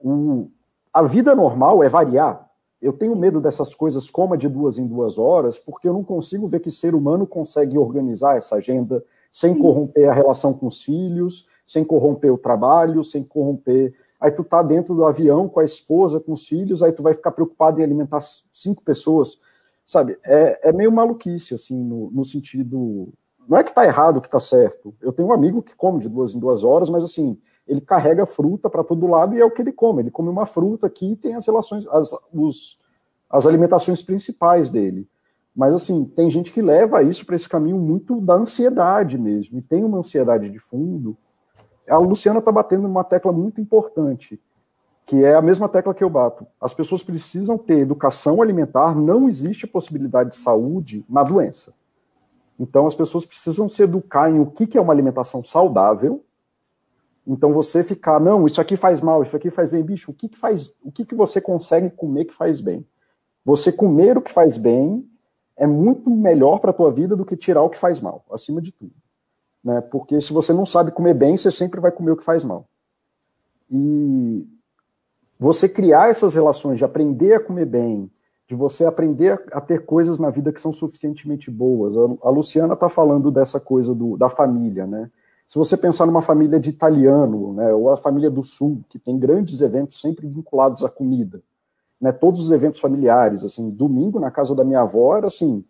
o, a vida normal é variar. Eu tenho medo dessas coisas como a de duas em duas horas, porque eu não consigo ver que ser humano consegue organizar essa agenda sem corromper a relação com os filhos, sem corromper o trabalho, sem corromper. Aí tu tá dentro do avião com a esposa, com os filhos, aí tu vai ficar preocupado em alimentar cinco pessoas, sabe? É, é meio maluquice, assim, no, no sentido. Não é que tá errado, que tá certo. Eu tenho um amigo que come de duas em duas horas, mas assim, ele carrega fruta para todo lado e é o que ele come. Ele come uma fruta aqui e tem as relações, as, os, as alimentações principais dele. Mas, assim, tem gente que leva isso para esse caminho muito da ansiedade mesmo, e tem uma ansiedade de fundo. A Luciana está batendo numa tecla muito importante, que é a mesma tecla que eu bato. As pessoas precisam ter educação alimentar, não existe possibilidade de saúde na doença. Então, as pessoas precisam se educar em o que é uma alimentação saudável. Então, você ficar, não, isso aqui faz mal, isso aqui faz bem, bicho, o que, que faz, o que, que você consegue comer que faz bem? Você comer o que faz bem é muito melhor para a tua vida do que tirar o que faz mal, acima de tudo. Né? Porque se você não sabe comer bem, você sempre vai comer o que faz mal. E você criar essas relações de aprender a comer bem, de você aprender a ter coisas na vida que são suficientemente boas. A Luciana está falando dessa coisa do, da família, né? Se você pensar numa família de italiano, né, ou a família do sul, que tem grandes eventos sempre vinculados à comida, né, todos os eventos familiares, assim, domingo na casa da minha avó era assim,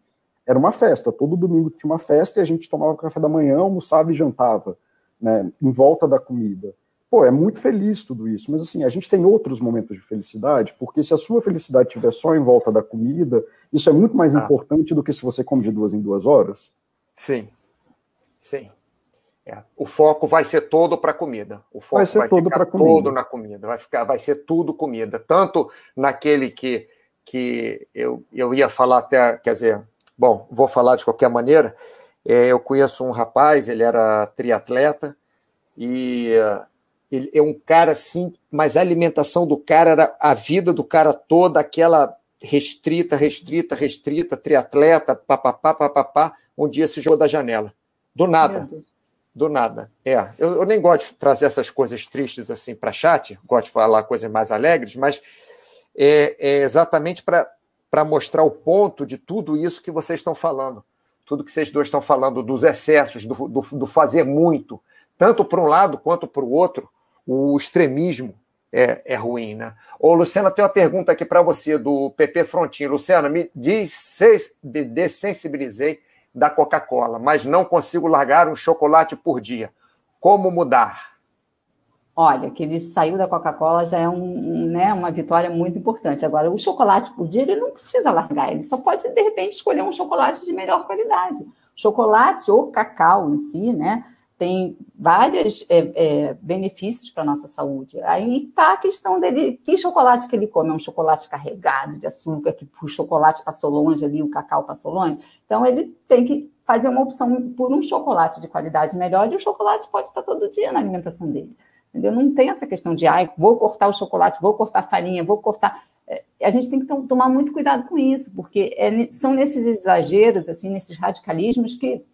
era uma festa, todo domingo tinha uma festa e a gente tomava café da manhã, almoçava e jantava, né, em volta da comida. Pô, é muito feliz tudo isso, mas assim, a gente tem outros momentos de felicidade, porque se a sua felicidade estiver só em volta da comida, isso é muito mais ah. importante do que se você come de duas em duas horas. Sim, sim. É. O foco vai ser todo para comida. O foco vai, ser vai todo ficar comida. todo na comida. Vai ficar, vai ser tudo comida. Tanto naquele que, que eu, eu ia falar até, quer dizer, bom, vou falar de qualquer maneira. É, eu conheço um rapaz, ele era triatleta e uh, ele é um cara assim, mas a alimentação do cara era a vida do cara toda, aquela restrita, restrita, restrita, triatleta, papapá, papapá. Um dia se jogou da janela. Do nada do nada. É, eu, eu, nem gosto de trazer essas coisas tristes assim para chat, gosto de falar coisas mais alegres, mas é, é exatamente para mostrar o ponto de tudo isso que vocês estão falando. Tudo que vocês dois estão falando, dos excessos, do, do, do fazer muito, tanto para um lado quanto para o outro, o extremismo é, é ruim, né? Ô, Luciana, tem uma pergunta aqui para você, do PP Frontinho. Luciana, me diz, dessensibilizei da Coca-Cola, mas não consigo largar um chocolate por dia. Como mudar? Olha, que ele saiu da Coca-Cola já é um, né, uma vitória muito importante. Agora, o chocolate por dia, ele não precisa largar, ele só pode, de repente, escolher um chocolate de melhor qualidade. Chocolate ou cacau em si, né? tem vários é, é, benefícios para a nossa saúde. Aí está a questão dele, que chocolate que ele come? É um chocolate carregado de açúcar, que o chocolate passou longe ali, o cacau passou longe. Então, ele tem que fazer uma opção por um chocolate de qualidade melhor, e o chocolate pode estar todo dia na alimentação dele. Entendeu? Não tem essa questão de, ai, vou cortar o chocolate, vou cortar a farinha, vou cortar... É, a gente tem que tomar muito cuidado com isso, porque é, são nesses exageros, assim, nesses radicalismos que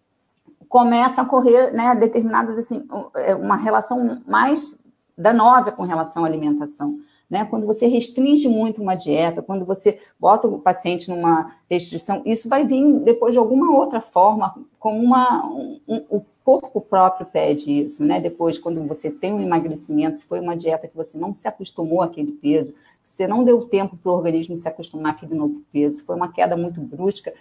começa a correr né, determinadas, assim, é, uma relação mais danosa com relação à alimentação. Né? Quando você restringe muito uma dieta, quando você bota o paciente numa restrição, isso vai vir depois de alguma outra forma, como uma. Um, um, o corpo próprio pede isso, né? Depois, quando você tem um emagrecimento, se foi uma dieta que você não se acostumou àquele peso, você não deu tempo para o organismo se acostumar àquele novo peso, foi uma queda muito brusca,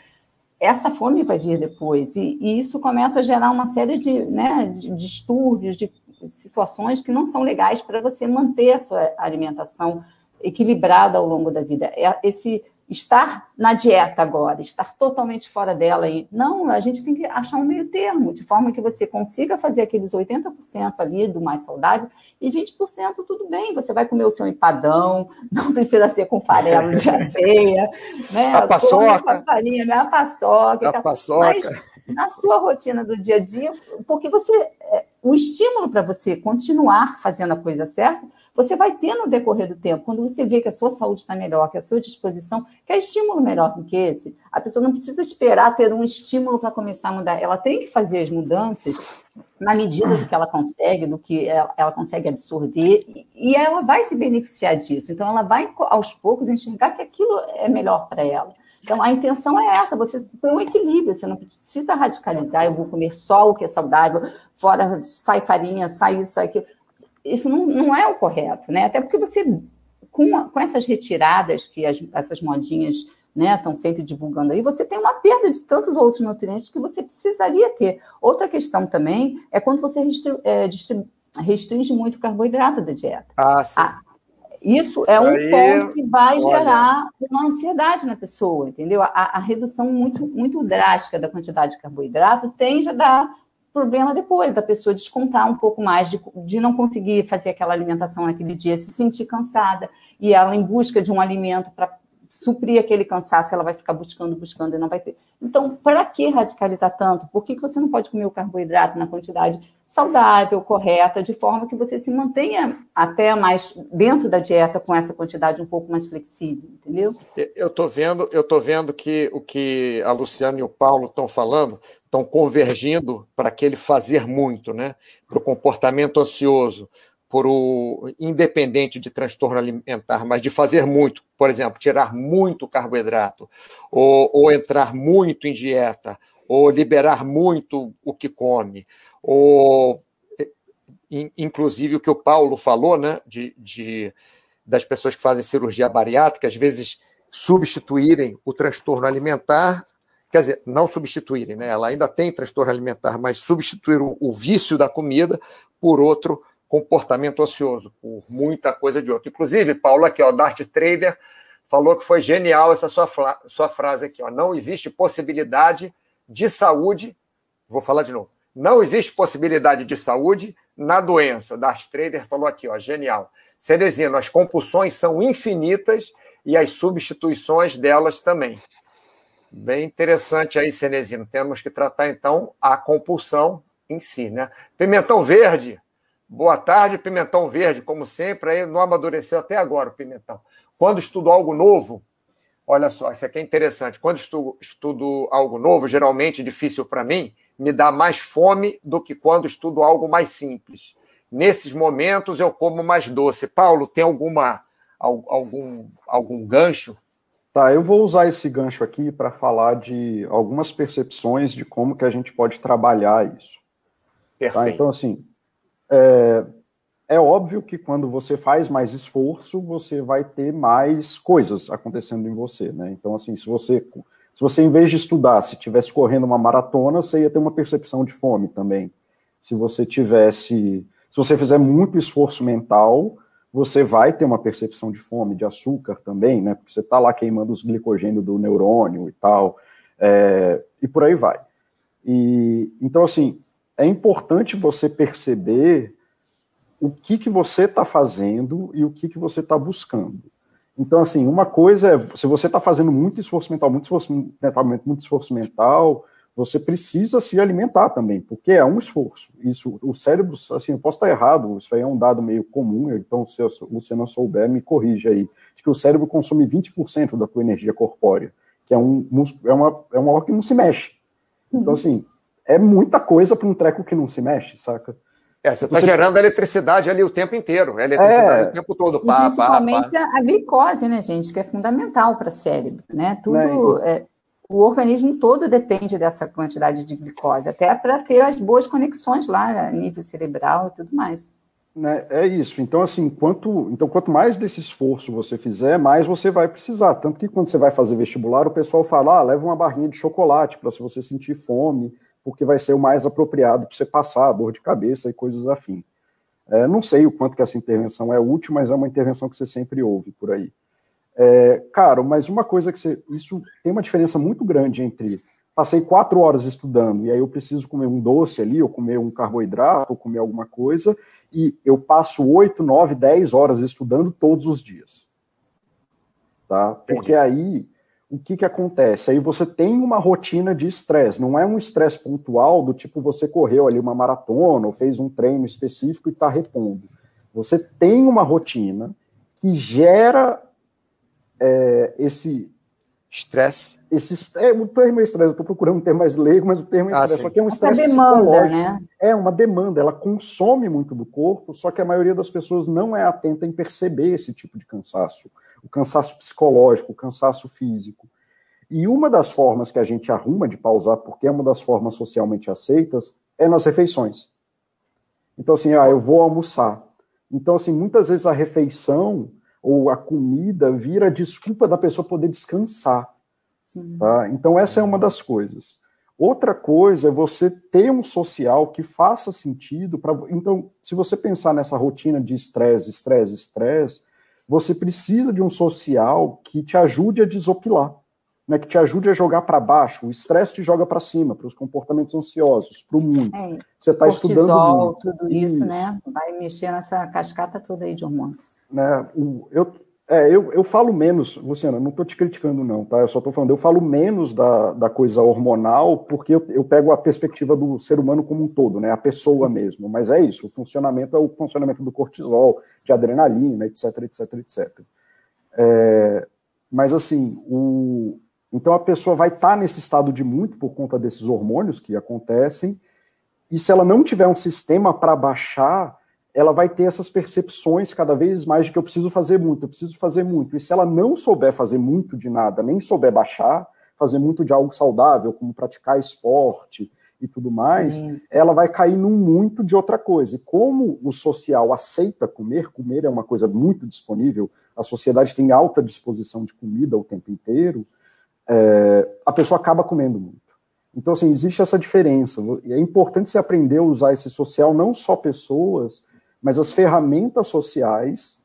essa fome vai vir depois. E, e, isso começa a gerar uma série de, né, de distúrbios, de situações que não são legais para você manter a sua alimentação equilibrada ao longo da vida. É esse estar na dieta agora, estar totalmente fora dela. E, não, a gente tem que achar um meio termo, de forma que você consiga fazer aqueles 80% ali do mais saudável e 20% tudo bem, você vai comer o seu empadão, <laughs> não precisa ser com farelo de <laughs> aveia, né? A paçoca. A farinha, né? A paçoca. A paçoca. Mas na sua rotina do dia a dia, porque você, é, o estímulo para você continuar fazendo a coisa certa você vai ter no decorrer do tempo, quando você vê que a sua saúde está melhor, que a sua disposição, quer estímulo melhor do que esse, a pessoa não precisa esperar ter um estímulo para começar a mudar, ela tem que fazer as mudanças na medida do que ela consegue, do que ela consegue absorver, e ela vai se beneficiar disso. Então, ela vai, aos poucos, enxergar que aquilo é melhor para ela. Então, a intenção é essa, você tem um equilíbrio, você não precisa radicalizar, eu vou comer só o que é saudável, fora sai farinha, sai isso, sai aquilo. Isso não, não é o correto, né? Até porque você, com, com essas retiradas que as, essas modinhas né, estão sempre divulgando aí, você tem uma perda de tantos outros nutrientes que você precisaria ter. Outra questão também é quando você restringe, é, restringe muito o carboidrato da dieta. Ah, sim. Ah, isso é um Aí, ponto que vai olha. gerar uma ansiedade na pessoa, entendeu? A, a, redução muito, muito drástica da quantidade de carboidrato tende a dar problema depois, da pessoa descontar um pouco mais, de, de não conseguir fazer aquela alimentação naquele dia, se sentir cansada, e ela em busca de um alimento para suprir aquele cansaço, ela vai ficar buscando, buscando e não vai ter. Então, para que radicalizar tanto? Por que, que você não pode comer o carboidrato na quantidade saudável, correta, de forma que você se mantenha até mais dentro da dieta com essa quantidade um pouco mais flexível, entendeu? Eu estou vendo, eu tô vendo que o que a Luciana e o Paulo estão falando estão convergindo para aquele fazer muito, né? Para o comportamento ansioso, por o independente de transtorno alimentar, mas de fazer muito, por exemplo, tirar muito carboidrato, ou, ou entrar muito em dieta, ou liberar muito o que come, ou inclusive o que o Paulo falou, né, de, de, das pessoas que fazem cirurgia bariátrica, às vezes substituírem o transtorno alimentar, quer dizer, não substituírem, né, ela ainda tem transtorno alimentar, mas substituir o, o vício da comida por outro comportamento ocioso, por muita coisa de outro. Inclusive, Paulo, aqui, ó, Dart Trader falou que foi genial essa sua, sua frase aqui, ó. Não existe possibilidade de saúde, vou falar de novo, não existe possibilidade de saúde na doença. Dart Trader falou aqui, ó, genial. Cerezino, as compulsões são infinitas e as substituições delas também. Bem interessante aí, Cenezino. Temos que tratar, então, a compulsão em si, né? Pimentão verde, Boa tarde, Pimentão Verde, como sempre, aí não amadureceu até agora o Pimentão. Quando estudo algo novo, olha só, isso aqui é interessante. Quando estudo, estudo algo novo, geralmente difícil para mim, me dá mais fome do que quando estudo algo mais simples. Nesses momentos eu como mais doce. Paulo, tem alguma algum algum gancho? Tá, eu vou usar esse gancho aqui para falar de algumas percepções de como que a gente pode trabalhar isso. Tá? Perfeito. Tá? Então, assim, é, é óbvio que quando você faz mais esforço, você vai ter mais coisas acontecendo em você, né? Então, assim, se você, se você em vez de estudar, se tivesse correndo uma maratona, você ia ter uma percepção de fome também. Se você tivesse, se você fizer muito esforço mental, você vai ter uma percepção de fome, de açúcar também, né? Porque você está lá queimando os glicogênios do neurônio e tal, é, e por aí vai. E então, assim, é importante você perceber o que, que você está fazendo e o que, que você está buscando. Então, assim, uma coisa é, se você está fazendo muito esforço mental, muito esforço mental, muito esforço mental, você precisa se alimentar também, porque é um esforço. Isso, o cérebro, assim, eu posso estar errado, isso aí é um dado meio comum, então se você não souber, me corrija aí, de que o cérebro consome 20% da tua energia corpórea, que é um, é uma, é uma que não se mexe. Então, uhum. assim, é muita coisa para um treco que não se mexe, saca? É, você está gerando eletricidade ali o tempo inteiro, eletricidade é, o tempo todo. Pá, principalmente pá, pá. a glicose, né, gente, que é fundamental para o cérebro, né? Tudo, é, é, o organismo todo depende dessa quantidade de glicose, até para ter as boas conexões lá a nível cerebral e tudo mais. Né, é isso. Então, assim, quanto, então, quanto mais desse esforço você fizer, mais você vai precisar. Tanto que quando você vai fazer vestibular, o pessoal fala, ah, leva uma barrinha de chocolate para se você sentir fome porque vai ser o mais apropriado para você passar, dor de cabeça e coisas afim. É, não sei o quanto que essa intervenção é útil, mas é uma intervenção que você sempre ouve por aí. É, cara, mas uma coisa que você. Isso tem uma diferença muito grande entre passei quatro horas estudando e aí eu preciso comer um doce ali, ou comer um carboidrato, ou comer alguma coisa, e eu passo oito, nove, dez horas estudando todos os dias. Tá? Porque aí o que, que acontece? Aí você tem uma rotina de estresse, não é um estresse pontual do tipo você correu ali uma maratona ou fez um treino específico e está repondo. Você tem uma rotina que gera é, esse estresse. Esse, é, o termo é estresse, eu estou procurando um termo mais leigo, mas o termo é estresse, ah, só que é um estresse demanda, né? É uma demanda, ela consome muito do corpo, só que a maioria das pessoas não é atenta em perceber esse tipo de cansaço. O cansaço psicológico, o cansaço físico. E uma das formas que a gente arruma de pausar, porque é uma das formas socialmente aceitas, é nas refeições. Então, assim, ah, eu vou almoçar. Então, assim, muitas vezes a refeição ou a comida vira desculpa da pessoa poder descansar. Tá? Então, essa é uma das coisas. Outra coisa é você ter um social que faça sentido para. Então, se você pensar nessa rotina de estresse, estresse, estresse, você precisa de um social que te ajude a desopilar né, que te ajude a jogar para baixo. O estresse te joga para cima, para os comportamentos ansiosos, para o mundo. É, Você está estudando muito. tudo isso, isso, né? Vai mexer nessa cascata toda aí de hormônios. Né, eu, é, eu, eu falo menos, Luciana, não estou te criticando, não, tá? Eu só estou falando, eu falo menos da, da coisa hormonal, porque eu, eu pego a perspectiva do ser humano como um todo, né? A pessoa mesmo. Mas é isso, o funcionamento é o funcionamento do cortisol, de adrenalina, etc, etc, etc. É, mas assim, o, então a pessoa vai estar tá nesse estado de muito por conta desses hormônios que acontecem, e se ela não tiver um sistema para baixar, ela vai ter essas percepções cada vez mais de que eu preciso fazer muito, eu preciso fazer muito. E se ela não souber fazer muito de nada, nem souber baixar, fazer muito de algo saudável, como praticar esporte e tudo mais, ela vai cair num muito de outra coisa. E como o social aceita comer, comer é uma coisa muito disponível, a sociedade tem alta disposição de comida o tempo inteiro, é, a pessoa acaba comendo muito. Então, assim, existe essa diferença. E é importante você aprender a usar esse social, não só pessoas, mas as ferramentas sociais,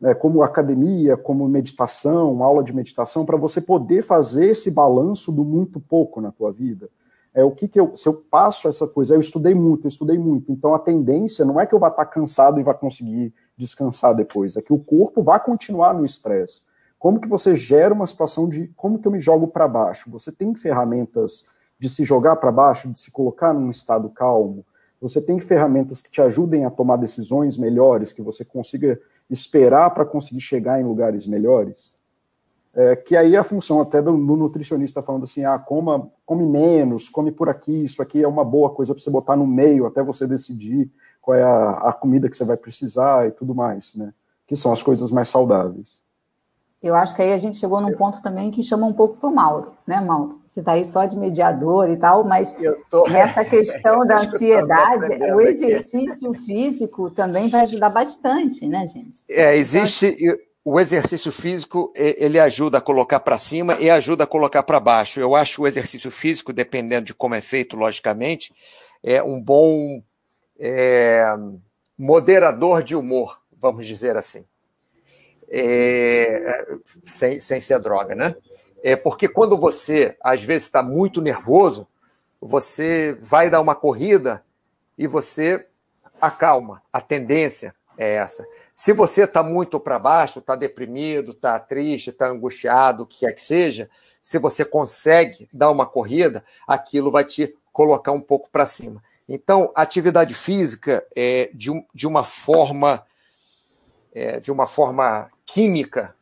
né, como academia, como meditação, aula de meditação, para você poder fazer esse balanço do muito pouco na tua vida. É o que, que eu, se eu passo essa coisa, eu estudei muito, eu estudei muito. Então a tendência não é que eu vá estar cansado e vá conseguir descansar depois, é que o corpo vai continuar no estresse. Como que você gera uma situação de como que eu me jogo para baixo? Você tem ferramentas de se jogar para baixo, de se colocar num estado calmo? Você tem ferramentas que te ajudem a tomar decisões melhores, que você consiga esperar para conseguir chegar em lugares melhores? É, que aí é a função até do, do, nutricionista falando assim, ah, coma, come menos, come por aqui, isso aqui é uma boa coisa para você botar no meio até você decidir qual é a, a comida que você vai precisar e tudo mais, né? Que são as coisas mais saudáveis. Eu acho que aí a gente chegou num ponto também que chama um pouco para o Mauro, né, Mauro? Você está aí só de mediador e tal, mas tô... nessa questão <laughs> da ansiedade, o exercício aqui. físico também vai ajudar bastante, né, gente? É, existe. O exercício físico ele ajuda a colocar para cima e ajuda a colocar para baixo. Eu acho o exercício físico, dependendo de como é feito, logicamente, é um bom é, moderador de humor, vamos dizer assim é, sem, sem ser droga, né? É porque quando você, às vezes, está muito nervoso, você vai dar uma corrida e você acalma. A tendência é essa. Se você está muito para baixo, está deprimido, está triste, está angustiado, o que quer que seja, se você consegue dar uma corrida, aquilo vai te colocar um pouco para cima. Então, atividade física é de, um, de uma forma é, de uma forma química,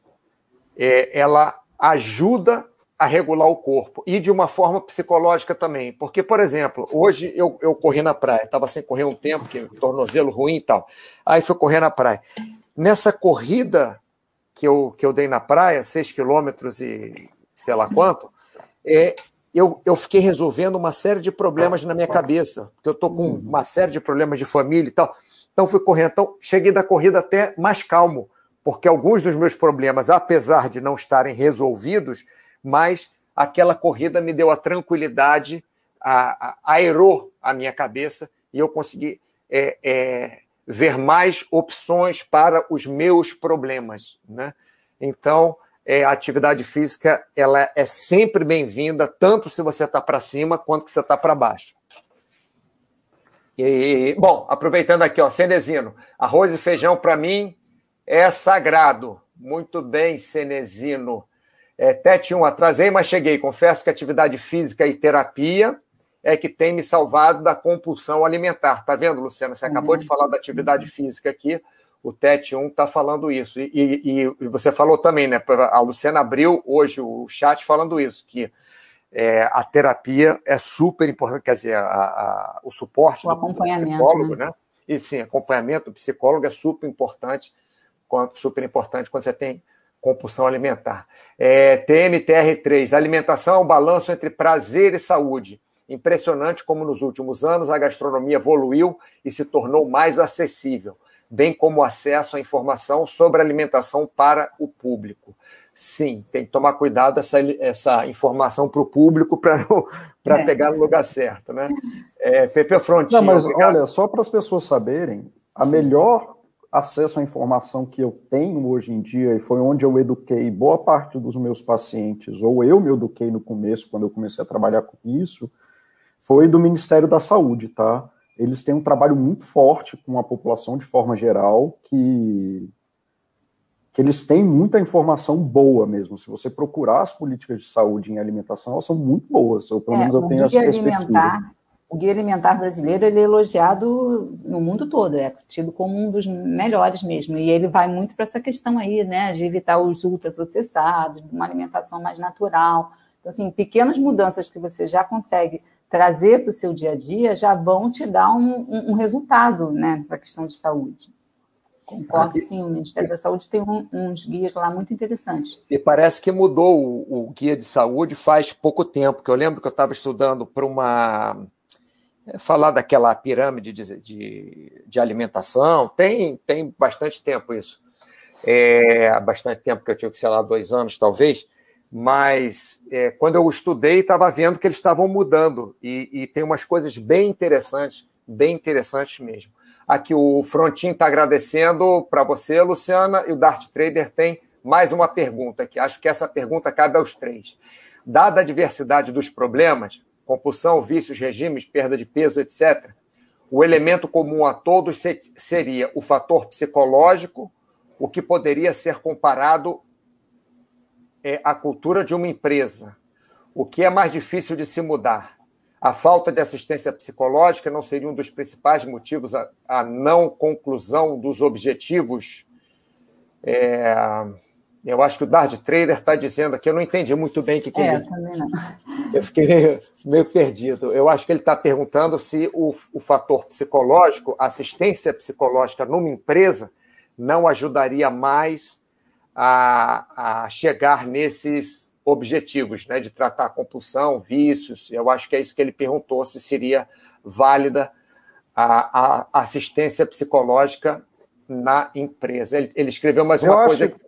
é, ela ajuda a regular o corpo e de uma forma psicológica também. Porque, por exemplo, hoje eu, eu corri na praia, estava sem correr um tempo, que tornozelo ruim e tal. Aí fui correr na praia. Nessa corrida que eu, que eu dei na praia, seis quilômetros e sei lá quanto, é, eu, eu fiquei resolvendo uma série de problemas na minha cabeça, porque eu estou com uma série de problemas de família e tal. Então fui correndo. Então cheguei da corrida até mais calmo, porque alguns dos meus problemas, apesar de não estarem resolvidos, mas aquela corrida me deu a tranquilidade, a, a, aerou a minha cabeça e eu consegui é, é, ver mais opções para os meus problemas. Né? Então, é, a atividade física ela é sempre bem-vinda, tanto se você está para cima quanto se você está para baixo. E, bom, aproveitando aqui, ó, Cenezino, arroz e feijão para mim é sagrado. Muito bem, Cenezino. É, Tete 1, atrasei, mas cheguei. Confesso que atividade física e terapia é que tem me salvado da compulsão alimentar. Tá vendo, Luciana? Você acabou uhum. de falar da atividade física aqui. o TET 1 está falando isso. E, e, e, você falou também, né? A Luciana abriu hoje o chat falando isso, que é, a terapia é super importante, quer dizer, a, a, o suporte o do, psicólogo, né? né? E sim, acompanhamento do psicólogo é super importante, super importante quando você tem compulsão alimentar. É, TMTR3, alimentação é um balanço entre prazer e saúde. Impressionante como nos últimos anos a gastronomia evoluiu e se tornou mais acessível, bem como o acesso à informação sobre alimentação para o público. Sim, tem que tomar cuidado essa, essa informação para o público para é. pegar no lugar certo, né? É, Pepe Frontinho. Não, mas obrigado. olha, só para as pessoas saberem, a Sim. melhor acesso à informação que eu tenho hoje em dia, e foi onde eu eduquei boa parte dos meus pacientes, ou eu me eduquei no começo, quando eu comecei a trabalhar com isso, foi do Ministério da Saúde, tá? Eles têm um trabalho muito forte com a população de forma geral, que, que eles têm muita informação boa mesmo. Se você procurar as políticas de saúde em alimentação, elas são muito boas, ou pelo é, menos eu tenho essa perspectiva o guia alimentar brasileiro ele é elogiado no mundo todo, é tido como um dos melhores mesmo. E ele vai muito para essa questão aí, né, de evitar os ultraprocessados, uma alimentação mais natural. Então, assim, pequenas mudanças que você já consegue trazer para o seu dia a dia já vão te dar um, um, um resultado né, nessa questão de saúde. Concordo, ah, sim. O Ministério da Saúde tem um, uns guias lá muito interessantes. E parece que mudou o, o, guia de saúde faz pouco tempo, que eu lembro que eu estava estudando para uma falar daquela pirâmide de, de, de, alimentação. Tem, tem bastante tempo isso. É, bastante tempo que eu tinha, sei lá, dois anos talvez. Mas é, quando eu estudei, estava vendo que eles estavam mudando. E, e, tem umas coisas bem interessantes, bem interessantes mesmo. Aqui o Frontin está agradecendo para você, Luciana, e o Dart Trader tem mais uma pergunta que acho que essa pergunta cabe aos três. Dada a diversidade dos problemas, compulsão, vícios, regimes, perda de peso, etc., o elemento comum a todos seria o fator psicológico, o que poderia ser comparado é, à cultura de uma empresa. O que é mais difícil de se mudar? A falta de assistência psicológica não seria um dos principais motivos à, não conclusão dos objetivos? É, eu acho que o Dard Trader está dizendo aqui, eu não entendi muito bem o que, que é, ele. Também não. <laughs> Eu fiquei meio, meio perdido. Eu acho que ele está perguntando se o, o fator psicológico, a assistência psicológica numa empresa, não ajudaria mais a, a chegar nesses objetivos, né, de tratar a compulsão, vícios. Eu acho que é isso que ele perguntou, se seria válida a, a assistência psicológica na empresa. Ele, ele escreveu mais uma eu coisa. Acho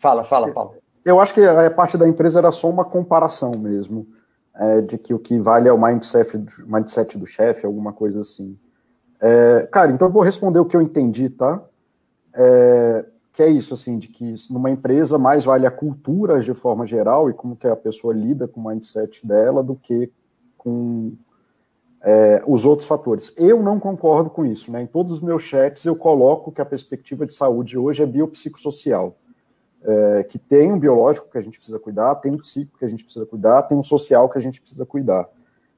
Fala, fala, Paulo. Eu acho que a parte da empresa era só uma comparação mesmo, é, de que o que vale é o mindset, mindset do chefe, alguma coisa assim. É, cara, então eu vou responder o que eu entendi, tá? É, que é isso, assim, de que numa empresa mais vale a cultura de forma geral e como que a pessoa lida com o mindset dela do que com é, os outros fatores. Eu não concordo com isso, né? Em todos os meus chats eu coloco que a perspectiva de saúde hoje é biopsicossocial é, que tem um biológico que a gente precisa cuidar, tem um psíquico que a gente precisa cuidar, tem um social que a gente precisa cuidar.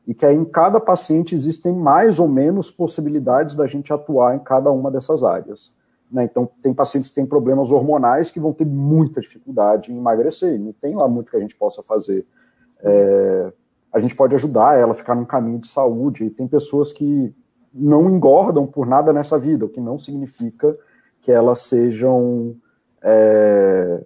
E que aí em cada paciente existem mais ou menos possibilidades da gente atuar em cada uma dessas áreas. Né? Então, tem pacientes que têm problemas hormonais que vão ter muita dificuldade em emagrecer, não tem lá muito que a gente possa fazer. É, a gente pode ajudar ela a ficar num caminho de saúde, e tem pessoas que não engordam por nada nessa vida, o que não significa que elas sejam é,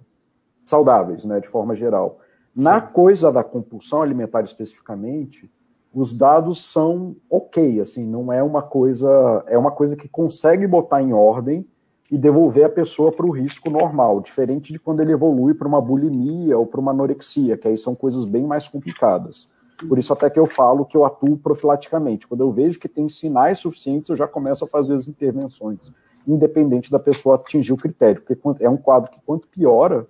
saudáveis, né, de forma geral. Sim. Na coisa da compulsão alimentar especificamente, os dados são ok, assim, não é uma coisa, é uma coisa que consegue botar em ordem e devolver a pessoa para o risco normal, diferente de quando ele evolui para uma bulimia ou para uma anorexia, que aí são coisas bem mais complicadas. Por isso até que eu falo que eu atuo profilaticamente. Quando eu vejo que tem sinais suficientes, eu já começo a fazer as intervenções independente da pessoa atingir o critério, porque é um quadro que quanto piora,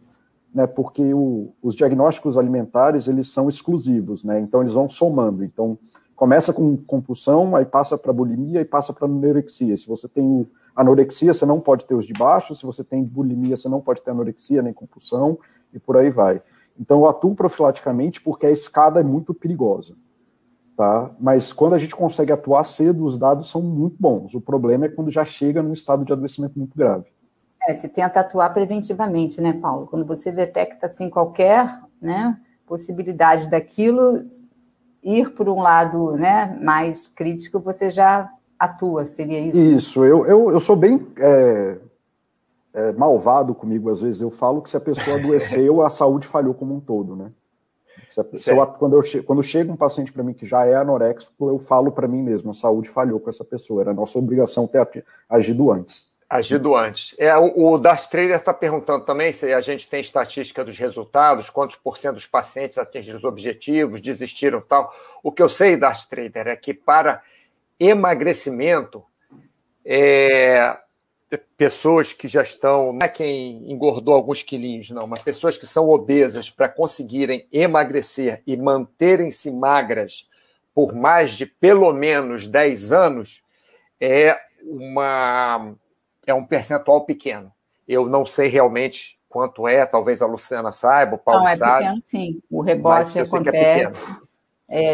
né, porque o, os diagnósticos alimentares eles são exclusivos, né, então eles vão somando, então começa com compulsão, aí passa para bulimia e passa para anorexia. Se você tem anorexia, você não pode ter os de baixo, se você tem bulimia, você não pode ter anorexia nem compulsão, e por aí vai. Então eu atuo profilaticamente porque a escada é muito perigosa tá? Mas quando a gente consegue atuar cedo, os dados são muito bons. O problema é quando já chega num estado de adoecimento muito grave. É, se tenta atuar preventivamente, né, Paulo? Quando você detecta assim qualquer, né, possibilidade daquilo ir por um lado, né, mais crítico, você já atua, seria isso? Isso, eu, eu, eu sou bem é, é, malvado comigo, às vezes eu falo que se a pessoa adoeceu, a saúde falhou como um todo, né? Se eu, quando, eu, quando chega um paciente para mim que já é anoréxico, eu falo para mim mesmo, a saúde falhou com essa pessoa, era nossa obrigação ter agido antes. Agido antes. É, o, o Darth Trader está perguntando também se a gente tem estatística dos resultados, quantos por cento dos pacientes atingiram os objetivos, desistiram tal. O que eu sei, Darth Trader, é que para emagrecimento, é, pessoas que já estão, não é quem engordou alguns quilinhos, não, mas pessoas que são obesas para conseguirem emagrecer e manterem-se magras por mais de pelo menos 10 anos, é uma é um percentual pequeno. Eu não sei realmente quanto é, talvez a Luciana saiba, o Paulo não, é sabe. Pequeno, sim. O rebote é acontece. É,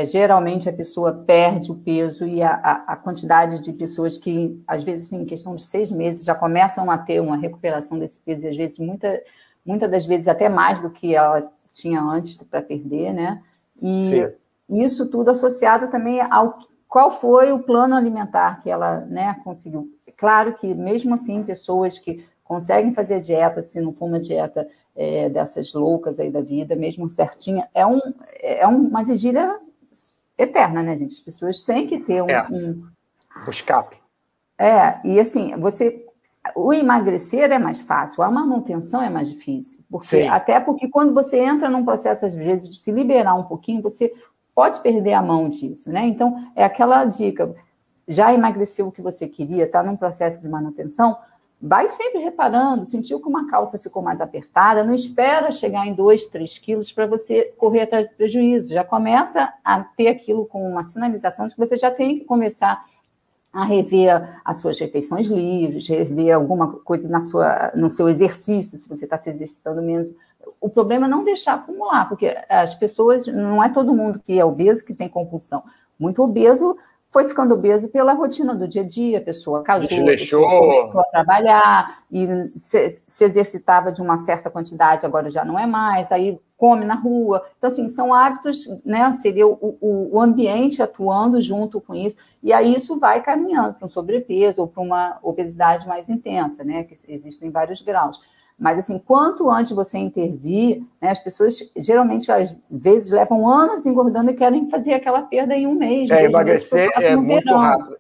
geralmente a pessoa perde o peso e a, a, a, quantidade de pessoas que, às vezes, em questão de seis meses, já começam a ter uma recuperação desse peso, e às vezes, muita, muitas das vezes, até mais do que ela tinha antes para perder, né? E Sim. isso tudo associado também ao qual foi o plano alimentar que ela né, conseguiu. Claro que, mesmo assim, pessoas que conseguem fazer dieta, se não for uma dieta é, dessas loucas aí da vida, mesmo certinha, é, um, é uma vigília eterna, né, gente? As pessoas têm que ter um. É. um... O escape. É, e assim, você. O emagrecer é mais fácil, a manutenção é mais difícil. Porque, Sim. até porque quando você entra num processo, às vezes, de se liberar um pouquinho, você pode perder a mão disso, né? Então, é aquela dica. Já emagreceu o que você queria, está num processo de manutenção, vai sempre reparando, sentiu que uma calça ficou mais apertada, não espera chegar em 2, 3 quilos para você correr atrás do prejuízo. Já começa a ter aquilo com uma sinalização de que você já tem que começar a rever as suas refeições livres, rever alguma coisa na sua, no seu exercício, se você está se exercitando menos. O problema é não deixar acumular, porque as pessoas, não é todo mundo que é obeso que tem compulsão. Muito obeso foi ficando obeso pela rotina do dia a dia, a pessoa casou, deixou... começou a trabalhar e se, se, exercitava de uma certa quantidade, agora já não é mais, aí come na rua. Então, assim, são hábitos, né? Seria o, o, o ambiente atuando junto com isso, e aí isso vai caminhando para um sobrepeso ou para uma obesidade mais intensa, né? Que existem vários graus. Mas, assim, quanto antes você intervir, né, as pessoas geralmente, às vezes, levam anos engordando e querem fazer aquela perda em um mês. É, emagrecer é muito verão, rápido.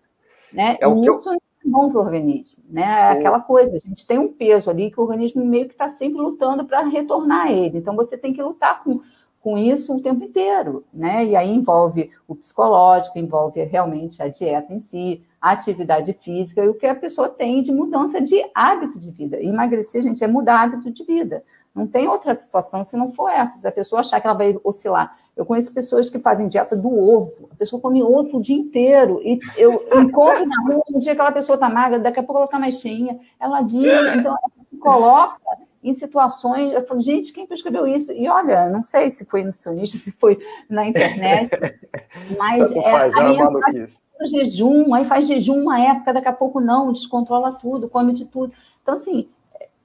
Né? É e isso eu... é bom para o organismo. Né? É aquela coisa, a gente tem um peso ali que o organismo meio que está sempre lutando para retornar a ele. Então, você tem que lutar com com isso o tempo inteiro, né? E aí envolve o psicológico, envolve realmente a dieta em si, a atividade física e o que a pessoa tem de mudança de hábito de vida. Emagrecer, gente, é mudar hábito de vida. Não tem outra situação se não for essa. Se a pessoa achar que ela vai oscilar. Eu conheço pessoas que fazem dieta do ovo. A pessoa come ovo o dia inteiro. E eu <laughs> encontro na rua, um dia aquela pessoa está magra, daqui a pouco ela está mais cheinha. Ela vira, então ela se coloca em situações. Eu falo, gente, quem prescreveu isso? E olha, não sei se foi nutricionista, se foi na internet, <laughs> mas é, faz, aí é faz jejum, aí faz jejum uma época, daqui a pouco não, descontrola tudo, come de tudo. Então, assim,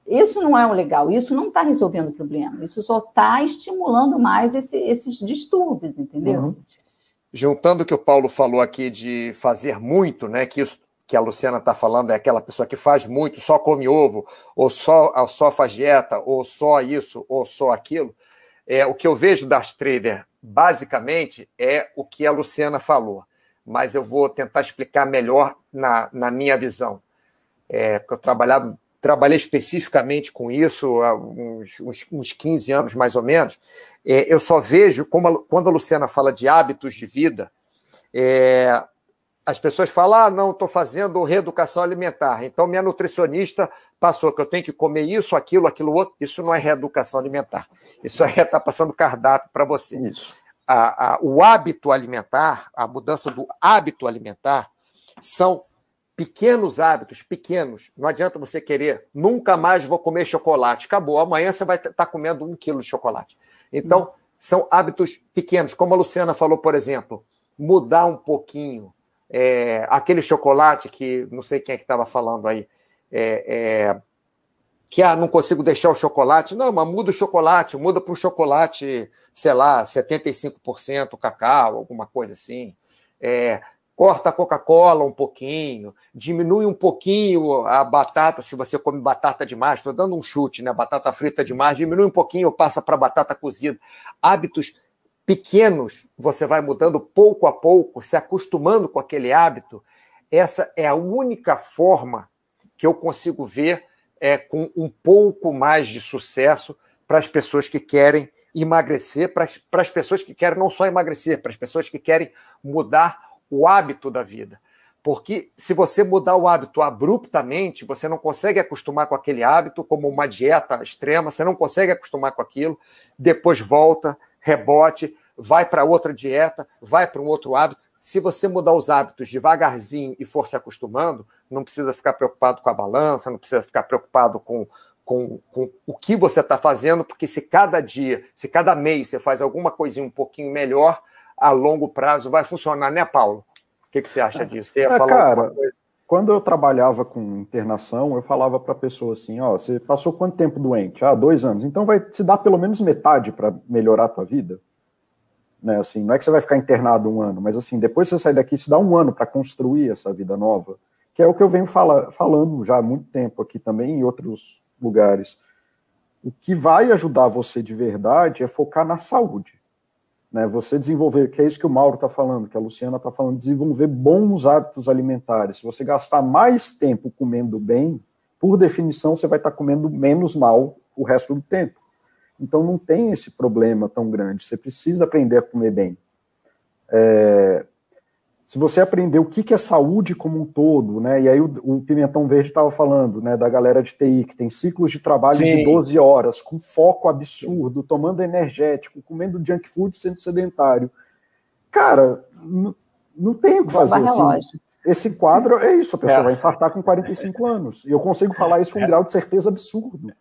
isso não é o legal, isso não está resolvendo o problema, isso só está estimulando mais esse, esses distúrbios, entendeu? Uhum. Juntando o que o Paulo falou aqui de fazer muito, né? Que isso que a Luciana está falando é aquela pessoa que faz muito, só come ovo, ou só, só faz dieta, ou só isso, ou só aquilo. É, o que eu vejo das trader, basicamente, é o que a Luciana falou, mas eu vou tentar explicar melhor na, na minha visão. É, porque eu trabalhava, trabalhei especificamente com isso há uns, uns, uns 15 anos, mais ou menos. É, eu só vejo, como a, quando a Luciana fala de hábitos de vida, é, as pessoas falam: ah, não, estou fazendo reeducação alimentar. Então, minha nutricionista passou que eu tenho que comer isso, aquilo, aquilo outro. Isso não é reeducação alimentar. Isso é estar tá passando cardápio para você. Isso. A, a, o hábito alimentar, a mudança do hábito alimentar, são pequenos hábitos, pequenos. Não adianta você querer, nunca mais vou comer chocolate. Acabou, amanhã você vai estar tá comendo um quilo de chocolate. Então, hum. são hábitos pequenos. Como a Luciana falou, por exemplo, mudar um pouquinho é, aquele chocolate que não sei quem é que estava falando aí. É, é, que ah, não consigo deixar o chocolate. Não, mas muda o chocolate, muda para o chocolate, sei lá, 75% cacau, alguma coisa assim. É, corta a Coca-Cola um pouquinho, diminui um pouquinho a batata, se você come batata demais, estou dando um chute, né? Batata frita demais, diminui um pouquinho, passa para batata cozida. Hábitos pequenos, você vai mudando pouco a pouco, se acostumando com aquele hábito. Essa é a única forma que eu consigo ver é, com um pouco mais de sucesso para as pessoas que querem emagrecer, para as, para as pessoas que querem não só emagrecer, para as pessoas que querem mudar o hábito da vida. Porque se você mudar o hábito abruptamente, você não consegue acostumar com aquele hábito, como uma dieta extrema, você não consegue acostumar com aquilo, depois volta, rebote, vai para outra dieta, vai para um outro hábito. Se você mudar os hábitos devagarzinho e for se acostumando, não precisa ficar preocupado com a balança, não precisa ficar preocupado com, com, com o que você está fazendo, porque se cada dia, se cada mês você faz alguma coisinha um pouquinho melhor, a longo prazo vai funcionar, né, Paulo? O que, que você acha disso? Você ia é, falar cara, Quando eu trabalhava com internação, eu falava para a pessoa assim: ó, você passou quanto tempo doente? Ah, dois anos. Então vai te dar pelo menos metade para melhorar a tua vida. Né, assim, não é que você vai ficar internado um ano, mas assim, depois você sai daqui, se dá um ano para construir essa vida nova, que é o que eu venho fala, falando já há muito tempo aqui também em outros lugares. O que vai ajudar você de verdade é focar na saúde. Né? Você desenvolver, que é isso que o Mauro está falando, que a Luciana está falando, desenvolver bons hábitos alimentares. Se você gastar mais tempo comendo bem, por definição, você vai estar tá comendo menos mal o resto do tempo. Então não tem esse problema tão grande. Você precisa aprender a comer bem. É, se você aprender o que, que é saúde como um todo, né? E aí o, o Pimentão Verde estava falando, né, da galera de TI, que tem ciclos de trabalho Sim. de 12 horas, com foco absurdo, tomando energético, comendo junk food sendo sedentário. Cara, não tem o que fazer. Assim, esse quadro é isso, a pessoa é. vai infartar com 45 anos. E eu consigo falar isso com um é. grau de certeza absurdo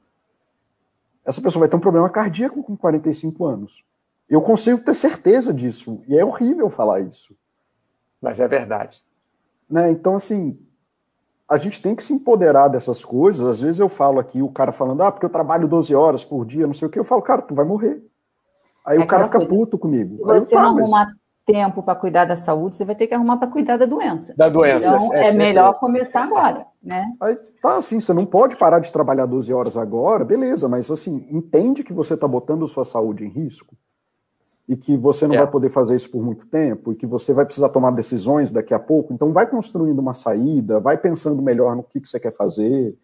essa pessoa vai ter um problema cardíaco com 45 anos. Eu consigo ter certeza disso. E é horrível falar isso. Mas é verdade. Né? Então, assim, a gente tem que se empoderar dessas coisas. Às vezes eu falo aqui, o cara falando, ah, porque eu trabalho 12 horas por dia, não sei o que. Eu falo, cara, tu vai morrer. Aí é o cara fica coisa. puto comigo. Se você eu, tá, não arrumar tempo para cuidar da saúde, você vai ter que arrumar para cuidar da doença. Da doença. Então, é, é melhor começar agora, né? Aí, tá, assim, você não pode parar de trabalhar 12 horas agora, beleza, mas, assim, entende que você está botando sua saúde em risco e que você não é. vai poder fazer isso por muito tempo e que você vai precisar tomar decisões daqui a pouco, então vai construindo uma saída, vai pensando melhor no que, que você quer fazer,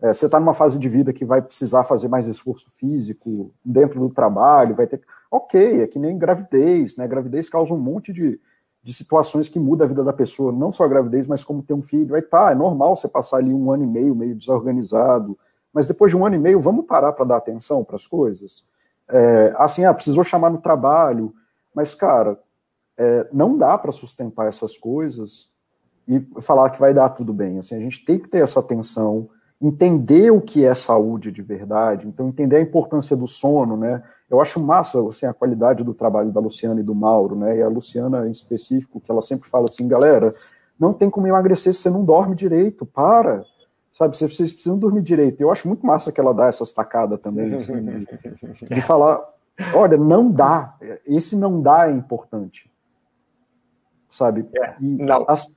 é, você está numa fase de vida que vai precisar fazer mais esforço físico dentro do trabalho, vai ter. Ok, é que nem gravidez, né? Gravidez causa um monte de, de situações que muda a vida da pessoa, não só a gravidez, mas como ter um filho. Aí tá, é normal você passar ali um ano e meio meio desorganizado, mas depois de um ano e meio, vamos parar para dar atenção para as coisas? É, assim, ah, precisou chamar no trabalho, mas, cara, é, não dá para sustentar essas coisas e falar que vai dar tudo bem. Assim, a gente tem que ter essa atenção entender o que é saúde de verdade, então entender a importância do sono, né? Eu acho massa assim, a qualidade do trabalho da Luciana e do Mauro, né? E a Luciana em específico, que ela sempre fala assim, galera, não tem como emagrecer se você não dorme direito, para. Sabe, vocês precisam dormir direito. Eu acho muito massa que ela dá essas tacadas também, <laughs> assim, de, de falar, olha, não dá, esse não dá é importante. Sabe? É, e não. As,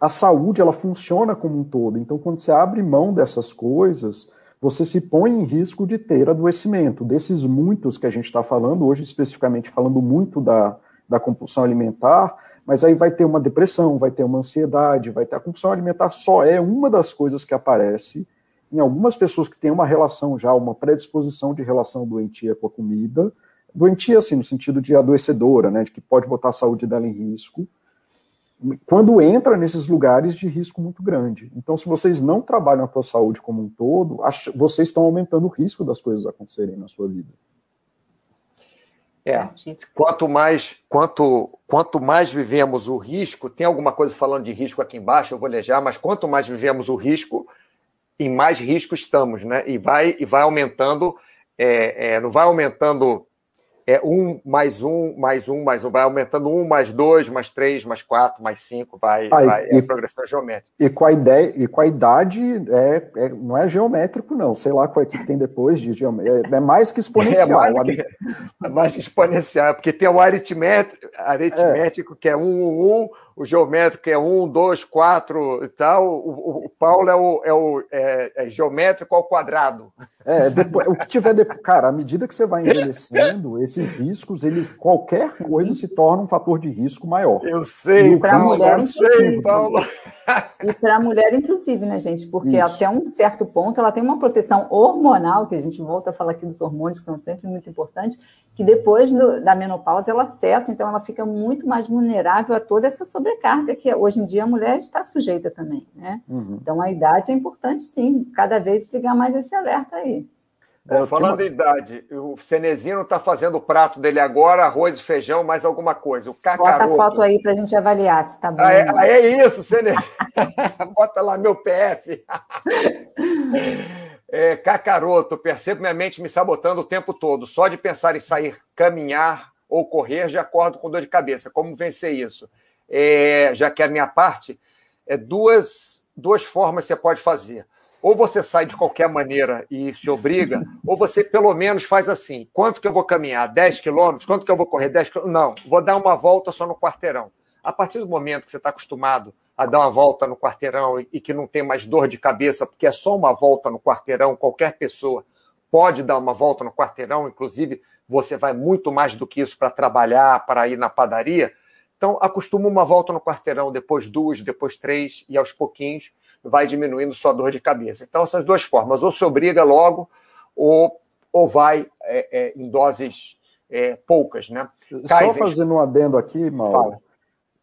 a saúde ela funciona como um todo. Então, quando você abre mão dessas coisas, você se põe em risco de ter adoecimento. Desses muitos que a gente está falando, hoje especificamente falando muito da, da compulsão alimentar, mas aí vai ter uma depressão, vai ter uma ansiedade, vai ter a compulsão alimentar só é uma das coisas que aparece em algumas pessoas que têm uma relação já, uma predisposição de relação doentia com a comida, doentia assim no sentido de adoecedora, né, de que pode botar a saúde dela em risco quando entra nesses lugares de risco muito grande. Então, se vocês não trabalham a sua saúde como um todo, vocês estão aumentando o risco das coisas acontecerem na sua vida. É. Quanto mais, quanto, quanto mais vivemos o risco, tem alguma coisa falando de risco aqui embaixo, eu vou já, mas quanto mais vivemos o risco, em mais risco estamos, né? E vai, e vai aumentando, é, é, não vai aumentando é um mais um, mais um, mais um, vai aumentando um, mais dois, mais três, mais quatro, mais cinco, vai, ah, vai e, é progressão geométrica. E com a ideia, e com a idade é, é não é geométrico, não. Sei lá qual é que tem depois de geométrico. É, <laughs> é mais que exponencial. É mais, que, é mais que exponencial, porque tem o aritmético, aritmético que é um, um, um o geométrico é um, dois, quatro e tal. O, o Paulo é o, é o é, é geométrico ao quadrado. É, depois, o que tiver depois, cara, à medida que você vai envelhecendo, esses riscos, eles qualquer coisa se torna um fator de risco maior. Eu sei, para mulher, eu sei, Paulo. E para a mulher, inclusive, né, gente? Porque Isso. até um certo ponto ela tem uma proteção hormonal, que a gente volta a falar aqui dos hormônios, que são sempre muito importantes, que depois do, da menopausa ela cessa, então ela fica muito mais vulnerável a toda essa sobrecarga que hoje em dia a mulher está sujeita também, né? Uhum. Então a idade é importante sim, cada vez ligar mais esse alerta aí. É, falando em idade, o Cenezino está fazendo o prato dele agora, arroz e feijão, mais alguma coisa. O cacaroto... Bota a foto aí para a gente avaliar se está bom. Ah, é, ah, é, isso, Cenezino. <laughs> Bota lá meu PF. <laughs> É, cacaroto, percebo minha mente me sabotando o tempo todo. Só de pensar em sair caminhar ou correr, já acordo com dor de cabeça. Como vencer isso? É, já que é a minha parte, é duas, duas formas você pode fazer. Ou você sai de qualquer maneira e se obriga, ou você pelo menos faz assim: quanto que eu vou caminhar? 10 quilômetros? Quanto que eu vou correr? 10 quilômetros? Não, vou dar uma volta só no quarteirão. A partir do momento que você está acostumado a dar uma volta no quarteirão e, que não tem mais dor de cabeça, porque é só uma volta no quarteirão, qualquer pessoa pode dar uma volta no quarteirão, inclusive você vai muito mais do que isso para trabalhar, para ir na padaria. Então, acostuma uma volta no quarteirão, depois duas, depois três, e aos pouquinhos vai diminuindo sua dor de cabeça. Então, essas duas formas, ou se obriga logo, ou, ou vai é, é, em doses é, poucas, né? Só fazendo um adendo aqui, Mauro.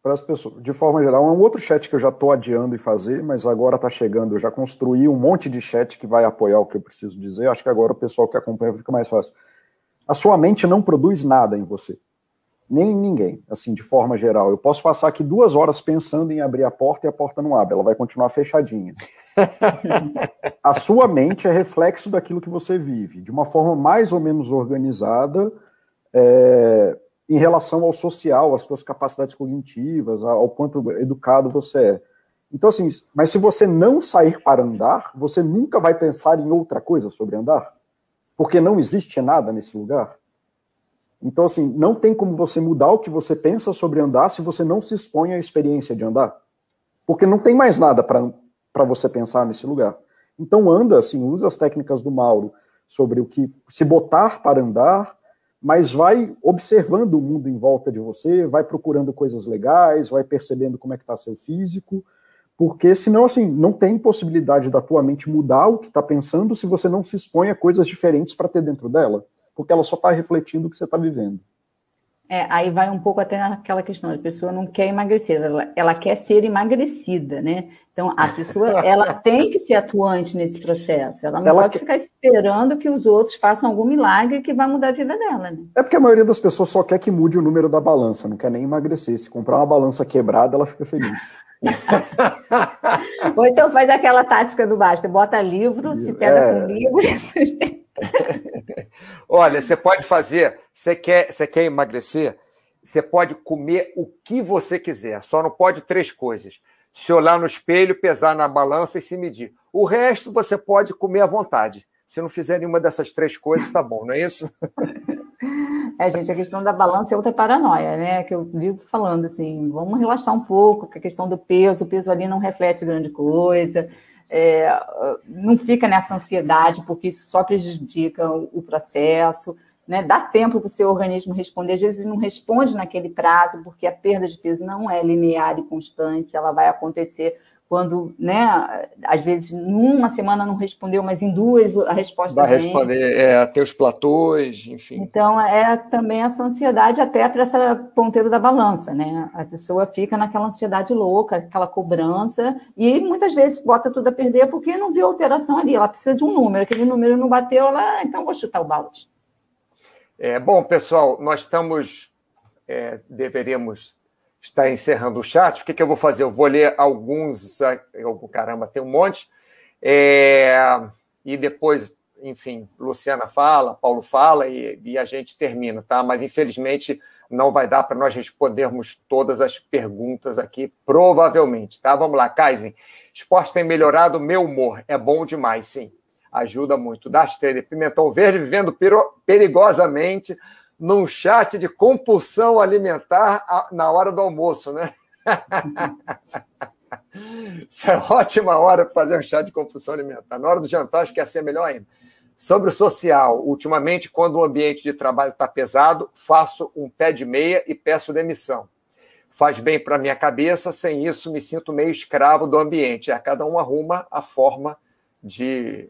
Para as pessoas, de forma geral. É um outro chat que eu já estou adiando e fazer, mas agora está chegando. Eu já construí um monte de chat que vai apoiar o que eu preciso dizer. Acho que agora o pessoal que acompanha fica mais fácil. A sua mente não produz nada em você, nem em ninguém, assim, de forma geral. Eu posso passar aqui duas horas pensando em abrir a porta e a porta não abre, ela vai continuar fechadinha. <laughs> a sua mente é reflexo daquilo que você vive, de uma forma mais ou menos organizada. É, em relação ao social, às suas capacidades cognitivas, ao quanto educado você é. Então, assim, mas se você não sair para andar, você nunca vai pensar em outra coisa sobre andar, porque não existe nada nesse lugar. Então, assim, não tem como você mudar o que você pensa sobre andar se você não se expõe à experiência de andar. Porque não tem mais nada para você pensar nesse lugar. Então, anda, assim, usa as técnicas do Mauro sobre o que se botar para andar, mas vai observando o mundo em volta de você, vai procurando coisas legais, vai percebendo como é que está seu físico, porque senão, assim, não tem possibilidade da tua mente mudar o que está pensando se você não se expõe a coisas diferentes para ter dentro dela, porque ela só está refletindo o que você está vivendo. É, aí vai um pouco até naquela questão, a pessoa não quer emagrecer, ela, ela quer ser emagrecida, né? Então, a pessoa, <laughs> ela tem que ser atuante nesse processo, ela não ela pode ficar esperando que os outros façam algum milagre que vai mudar a vida dela, né? É porque a maioria das pessoas só quer que mude o número da balança, não quer nem emagrecer. Se comprar uma balança quebrada, ela fica feliz. <laughs> Ou então faz aquela tática do basta, bota livro, se pega é... com livro... <laughs> <laughs> Olha, você pode fazer, você quer, você quer emagrecer, você pode comer o que você quiser, só não pode três coisas. Se olhar no espelho, pesar na balança e se medir. O resto você pode comer à vontade. Se não fizer nenhuma dessas três coisas, tá bom, não é isso? <laughs> É, gente, a questão da balança é outra paranoia, né? Que eu vivo falando assim, vamos relaxar um pouco, que a questão do peso, o peso ali não reflete grande coisa é, não fica nessa ansiedade, porque isso só prejudica o processo. Né? Dá tempo para o seu organismo responder. Às vezes ele não responde naquele prazo, porque a perda de peso não é linear e constante, ela vai acontecer quando, né, às vezes numa semana não respondeu, mas em duas a resposta Vai vem. responder, é, ter os platôs, enfim. Então, é também essa ansiedade até para essa ponteiro da balança, né? A pessoa fica naquela ansiedade louca, aquela cobrança, e muitas vezes bota tudo a perder porque não viu alteração ali, ela precisa de um número, aquele número não bateu, ela, ah, então vou chutar o balde. É, bom, pessoal, nós estamos, é, deveríamos está encerrando o chat. O que, que eu vou fazer? Eu vou ler alguns. Caramba, tem um monte. É, e depois enfim, Luciana fala, Paulo fala e, e a gente termina, tá? Mas infelizmente não vai dar para nós respondermos todas as perguntas aqui, provavelmente, tá? Vamos lá, Kaizen. Esporte tem melhorado meu humor. É bom demais, sim. Ajuda muito. Das Trader, Pimentão Verde vivendo perigosamente num chat de compulsão alimentar na hora do almoço, né? <laughs> Isso é ótima hora para fazer um chá de compulsão alimentar. Na hora do jantar, acho que ia ser melhor ainda. Sobre o social, ultimamente, quando o ambiente de trabalho está pesado, faço um pé de meia e peço demissão. Faz bem para minha cabeça, sem isso me sinto meio escravo do ambiente. É, cada um arruma a forma de,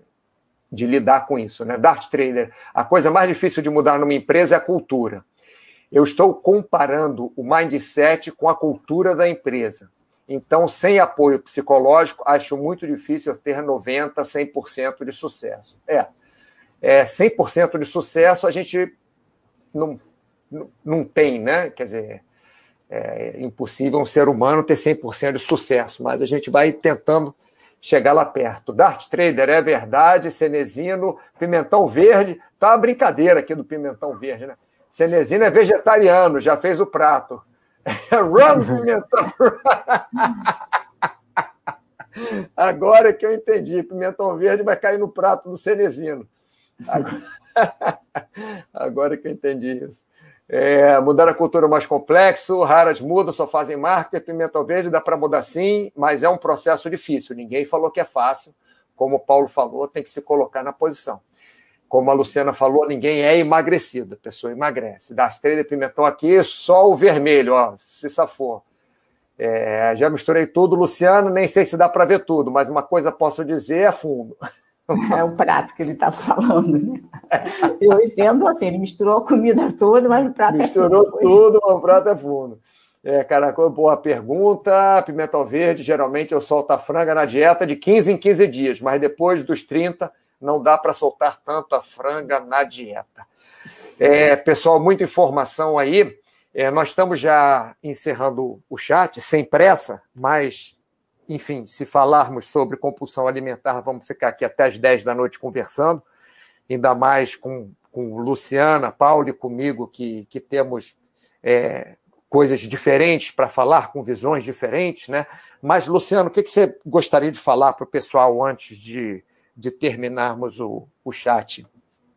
de lidar com isso. Né? Dart Trader, a coisa mais difícil de mudar numa empresa é a cultura. Eu estou comparando o mindset com a cultura da empresa. Então, sem apoio psicológico, acho muito difícil ter 90%, 100% de sucesso. É, é 100% de sucesso a gente não, não, tem, né? Quer dizer, é impossível um ser humano ter 100% de sucesso, mas a gente vai tentando chegar lá perto. Dart Trader é verdade, Cenezino, pimentão verde, tá uma brincadeira aqui do pimentão verde, né? Cenezino é vegetariano, já fez o prato. <laughs> Run, pimentão! <laughs> Agora que eu entendi, pimentão verde vai cair no prato do Cenezino. Agora, <laughs> Agora que eu entendi isso. É, mudar a cultura é mais complexo, raras mudam, só fazem marketing, pimenta verde dá para mudar sim, mas é um processo difícil. Ninguém falou que é fácil. Como o Paulo falou, tem que se colocar na posição. Como a Luciana falou, ninguém é emagrecido, a pessoa emagrece. Das três de pimentão aqui, só o vermelho, ó, se safou. É, já misturei tudo, Luciano, nem sei se dá para ver tudo, mas uma coisa posso dizer é fundo. <laughs> É o prato que ele está falando, né? Eu entendo assim, ele misturou a comida toda, mas o prato misturou é fundo. Misturou tudo, mas o prato é fundo. É, cara, boa pergunta. Pimentão verde, geralmente eu solto a franga na dieta de 15 em 15 dias, mas depois dos 30 não dá para soltar tanto a franga na dieta. É, pessoal, muita informação aí. É, nós estamos já encerrando o chat, sem pressa, mas enfim, se falarmos sobre compulsão alimentar, vamos ficar aqui até as 10 da noite conversando, ainda mais com, com Luciana, Paulo e comigo, que, que temos é, coisas diferentes para falar, com visões diferentes, né? Mas, Luciano, o que, que você gostaria de falar para o pessoal antes de, de terminarmos o, o chat?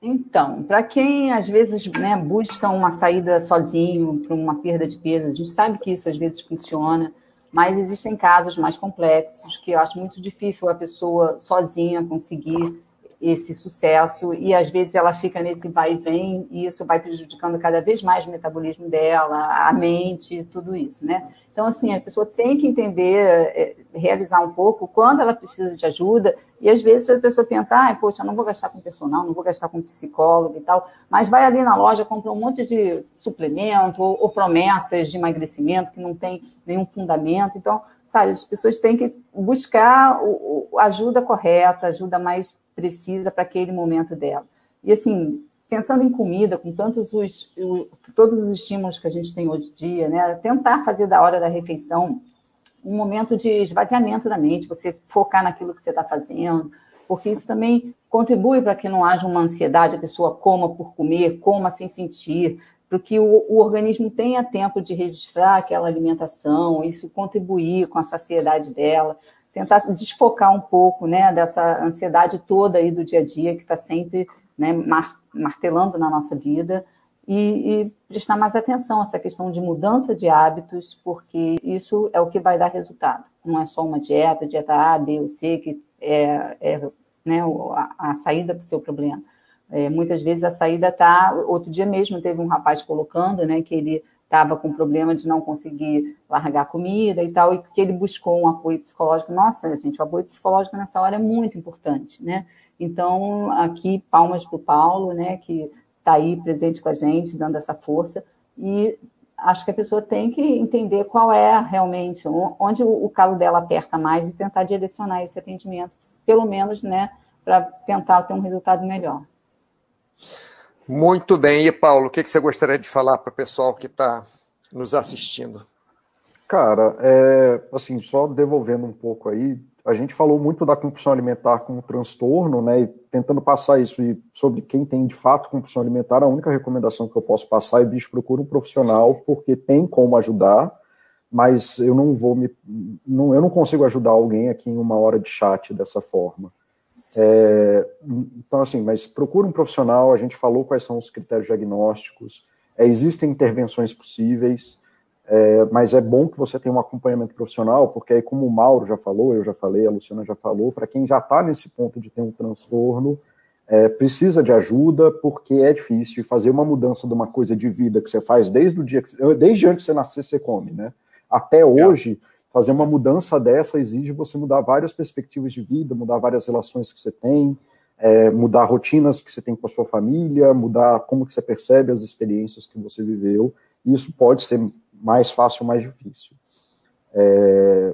Então, para quem às vezes né, busca uma saída sozinho para uma perda de peso, a gente sabe que isso às vezes funciona mas existem casos mais complexos que eu acho muito difícil a pessoa sozinha conseguir esse sucesso e às vezes ela fica nesse vai e vem e isso vai prejudicando cada vez mais o metabolismo dela, a mente, tudo isso, né? Então, assim, a pessoa tem que entender, é, realizar um pouco quando ela precisa de ajuda, e às vezes a pessoa pensa, ah, poxa, não vou gastar com personal, não vou gastar com psicólogo e tal, mas vai ali na loja, compra um monte de suplemento ou, ou promessas de emagrecimento que não tem nenhum fundamento. Então, sabe, as pessoas têm que buscar o, ajuda correta, ajuda mais precisa para aquele momento dela. E assim, pensando em comida, com tantos os, todos os estímulos que a gente tem hoje em dia, né? Tentar fazer da hora da refeição um momento de esvaziamento da mente, você focar naquilo que você está fazendo, porque isso também contribui para que não haja uma ansiedade, a pessoa coma por comer, coma sem sentir, para que o, o, organismo tenha tempo de registrar aquela alimentação, isso contribuir com a saciedade dela, tentar desfocar um pouco né, dessa ansiedade toda aí do dia a dia que está sempre né, martelando na nossa vida e, e, prestar mais atenção a essa questão de mudança de hábitos, porque isso é o que vai dar resultado. Não é só uma dieta, dieta A, B ou C, que é, é né, a, a saída para o seu problema. É, muitas vezes a saída está. Outro dia mesmo teve um rapaz colocando né, que ele estava com problema de não conseguir largar comida e tal, e que ele buscou um apoio psicológico. Nossa, gente, o apoio psicológico nessa hora é muito importante, né? Então, aqui, palmas para o Paulo, né, que está aí presente com a gente, dando essa força. E acho que a pessoa tem que entender qual é realmente, onde o calo dela aperta mais e tentar direcionar esse atendimento, pelo menos, né, para tentar ter um resultado melhor. Muito bem. E, Paulo, o que você gostaria de falar para o pessoal que está nos assistindo? Cara, é, assim, só devolvendo um pouco aí, a gente falou muito da compulsão alimentar como transtorno, né, e tentando passar isso e sobre quem tem de fato compulsão alimentar, a única recomendação que eu posso passar é, bicho, procura um profissional, porque tem como ajudar, mas eu não vou me, não, eu não consigo ajudar alguém aqui em uma hora de chat dessa forma. É, então, assim, mas procura um profissional, a gente falou quais são os critérios diagnósticos, é, existem intervenções possíveis, é, mas é bom que você tenha um acompanhamento profissional, porque aí, como o Mauro já falou, eu já falei, a Luciana já falou, para quem já está nesse ponto de ter um transtorno, é, precisa de ajuda, porque é difícil fazer uma mudança de uma coisa de vida que você faz desde o dia que desde antes de você nascer, você come, né? Até hoje, fazer uma mudança dessa exige você mudar várias perspectivas de vida, mudar várias relações que você tem, é, mudar rotinas que você tem com a sua família, mudar como que você percebe as experiências que você viveu. E isso pode ser mais fácil ou mais difícil. É...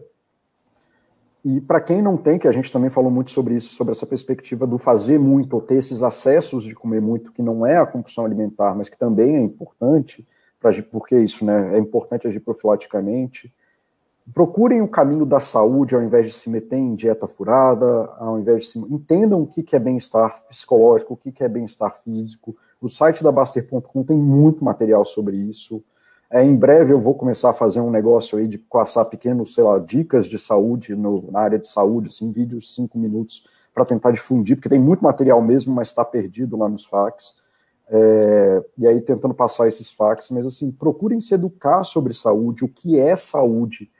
E para quem não tem, que a gente também falou muito sobre isso, sobre essa perspectiva do fazer muito, ou ter esses acessos de comer muito, que não é a compulsão alimentar, mas que também é importante, pra, porque isso né, é importante agir profilaticamente, procurem o caminho da saúde ao invés de se meter em dieta furada, ao invés de se... Entendam o que é bem-estar psicológico, o que é bem-estar físico. O site da Baster.com tem muito material sobre isso. É, em breve eu vou começar a fazer um negócio aí de passar pequenos, sei lá, dicas de saúde no, na área de saúde, assim, vídeos de cinco minutos para tentar difundir, porque tem muito material mesmo, mas está perdido lá nos fax. É, e aí tentando passar esses fax, mas assim, procurem se educar sobre saúde, o que é saúde,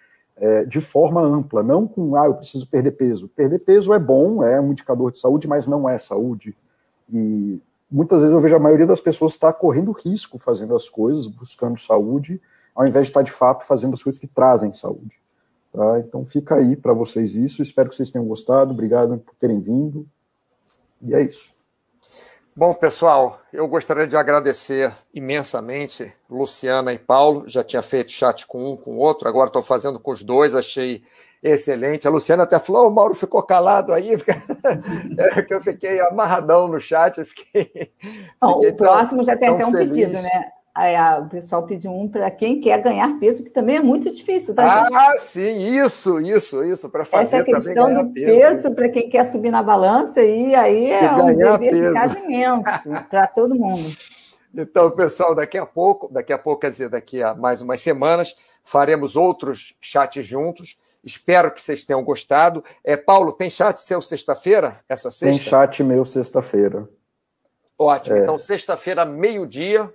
é, de forma ampla, não com, ah, eu preciso perder peso. Perder peso é bom, é um indicador de saúde, mas não é saúde. E muitas vezes eu vejo a maioria das pessoas estar tá correndo risco fazendo as coisas, buscando saúde, ao invés de estar tá, de fato fazendo as coisas que trazem saúde. Tá? Então fica aí para vocês isso. Espero que vocês tenham gostado. Obrigado por terem vindo. E é isso. Bom, pessoal, eu gostaria de agradecer imensamente Luciana e Paulo. Já tinha feito chat com um, com o outro, agora estou fazendo com os dois, achei excelente. A Luciana até falou: o Mauro ficou calado aí, <laughs> é que eu fiquei amarradão no chat. Fiquei, Bom, fiquei o próximo já tem até um feliz. pedido, né? Aí, a, o pessoal pediu um para quem quer ganhar peso, que também é muito difícil, tá, gente? Ah, sim, isso, isso, isso, para fazer Essa é questão do peso, peso para quem quer subir na balança, e aí é um dever de casa imenso <laughs> para todo mundo. Então, pessoal, daqui a pouco, daqui a pouco, quer dizer, daqui a mais umas semanas, faremos outros chats juntos. Espero que vocês tenham gostado. É, Paulo, tem chat seu sexta-feira? Essa sexta? Tem chat meu sexta-feira. Ótimo. É. Então, sexta-feira, meio-dia,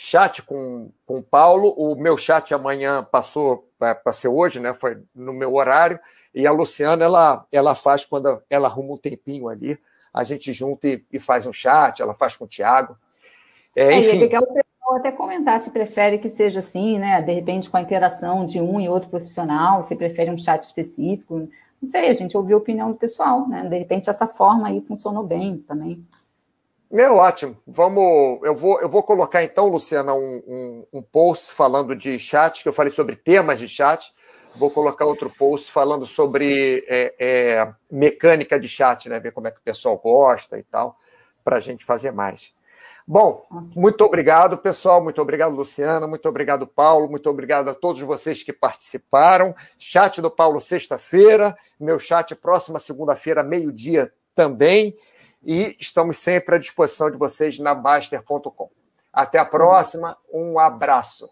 chat com, com o Paulo. O meu chat amanhã passou para ser hoje, né? Foi no meu horário. E a Luciana, ela, ela faz quando ela arruma um tempinho ali. A gente junta e, e faz um chat, ela faz com o Tiago. É, enfim. É, legal ou até comentar se prefere que seja assim, né? De repente, com a interação de um e outro profissional, se prefere um chat específico. Não sei, a gente ouviu a opinião do pessoal, né? De repente, essa forma aí funcionou bem também. É ótimo. Vamos, eu vou, eu vou colocar então, Luciana, um, um, um post falando de chat, que eu falei sobre temas de chat. Vou colocar outro post falando sobre é, é, mecânica de chat, né? Ver como é que o pessoal gosta e tal, para a gente fazer mais. Bom, muito obrigado, pessoal. Muito obrigado, Luciana. Muito obrigado, Paulo. Muito obrigado a todos vocês que participaram. Chat do Paulo, sexta-feira. Meu chat, próxima segunda-feira, meio-dia também. E estamos sempre à disposição de vocês na Baster.com. Até a próxima. Um abraço.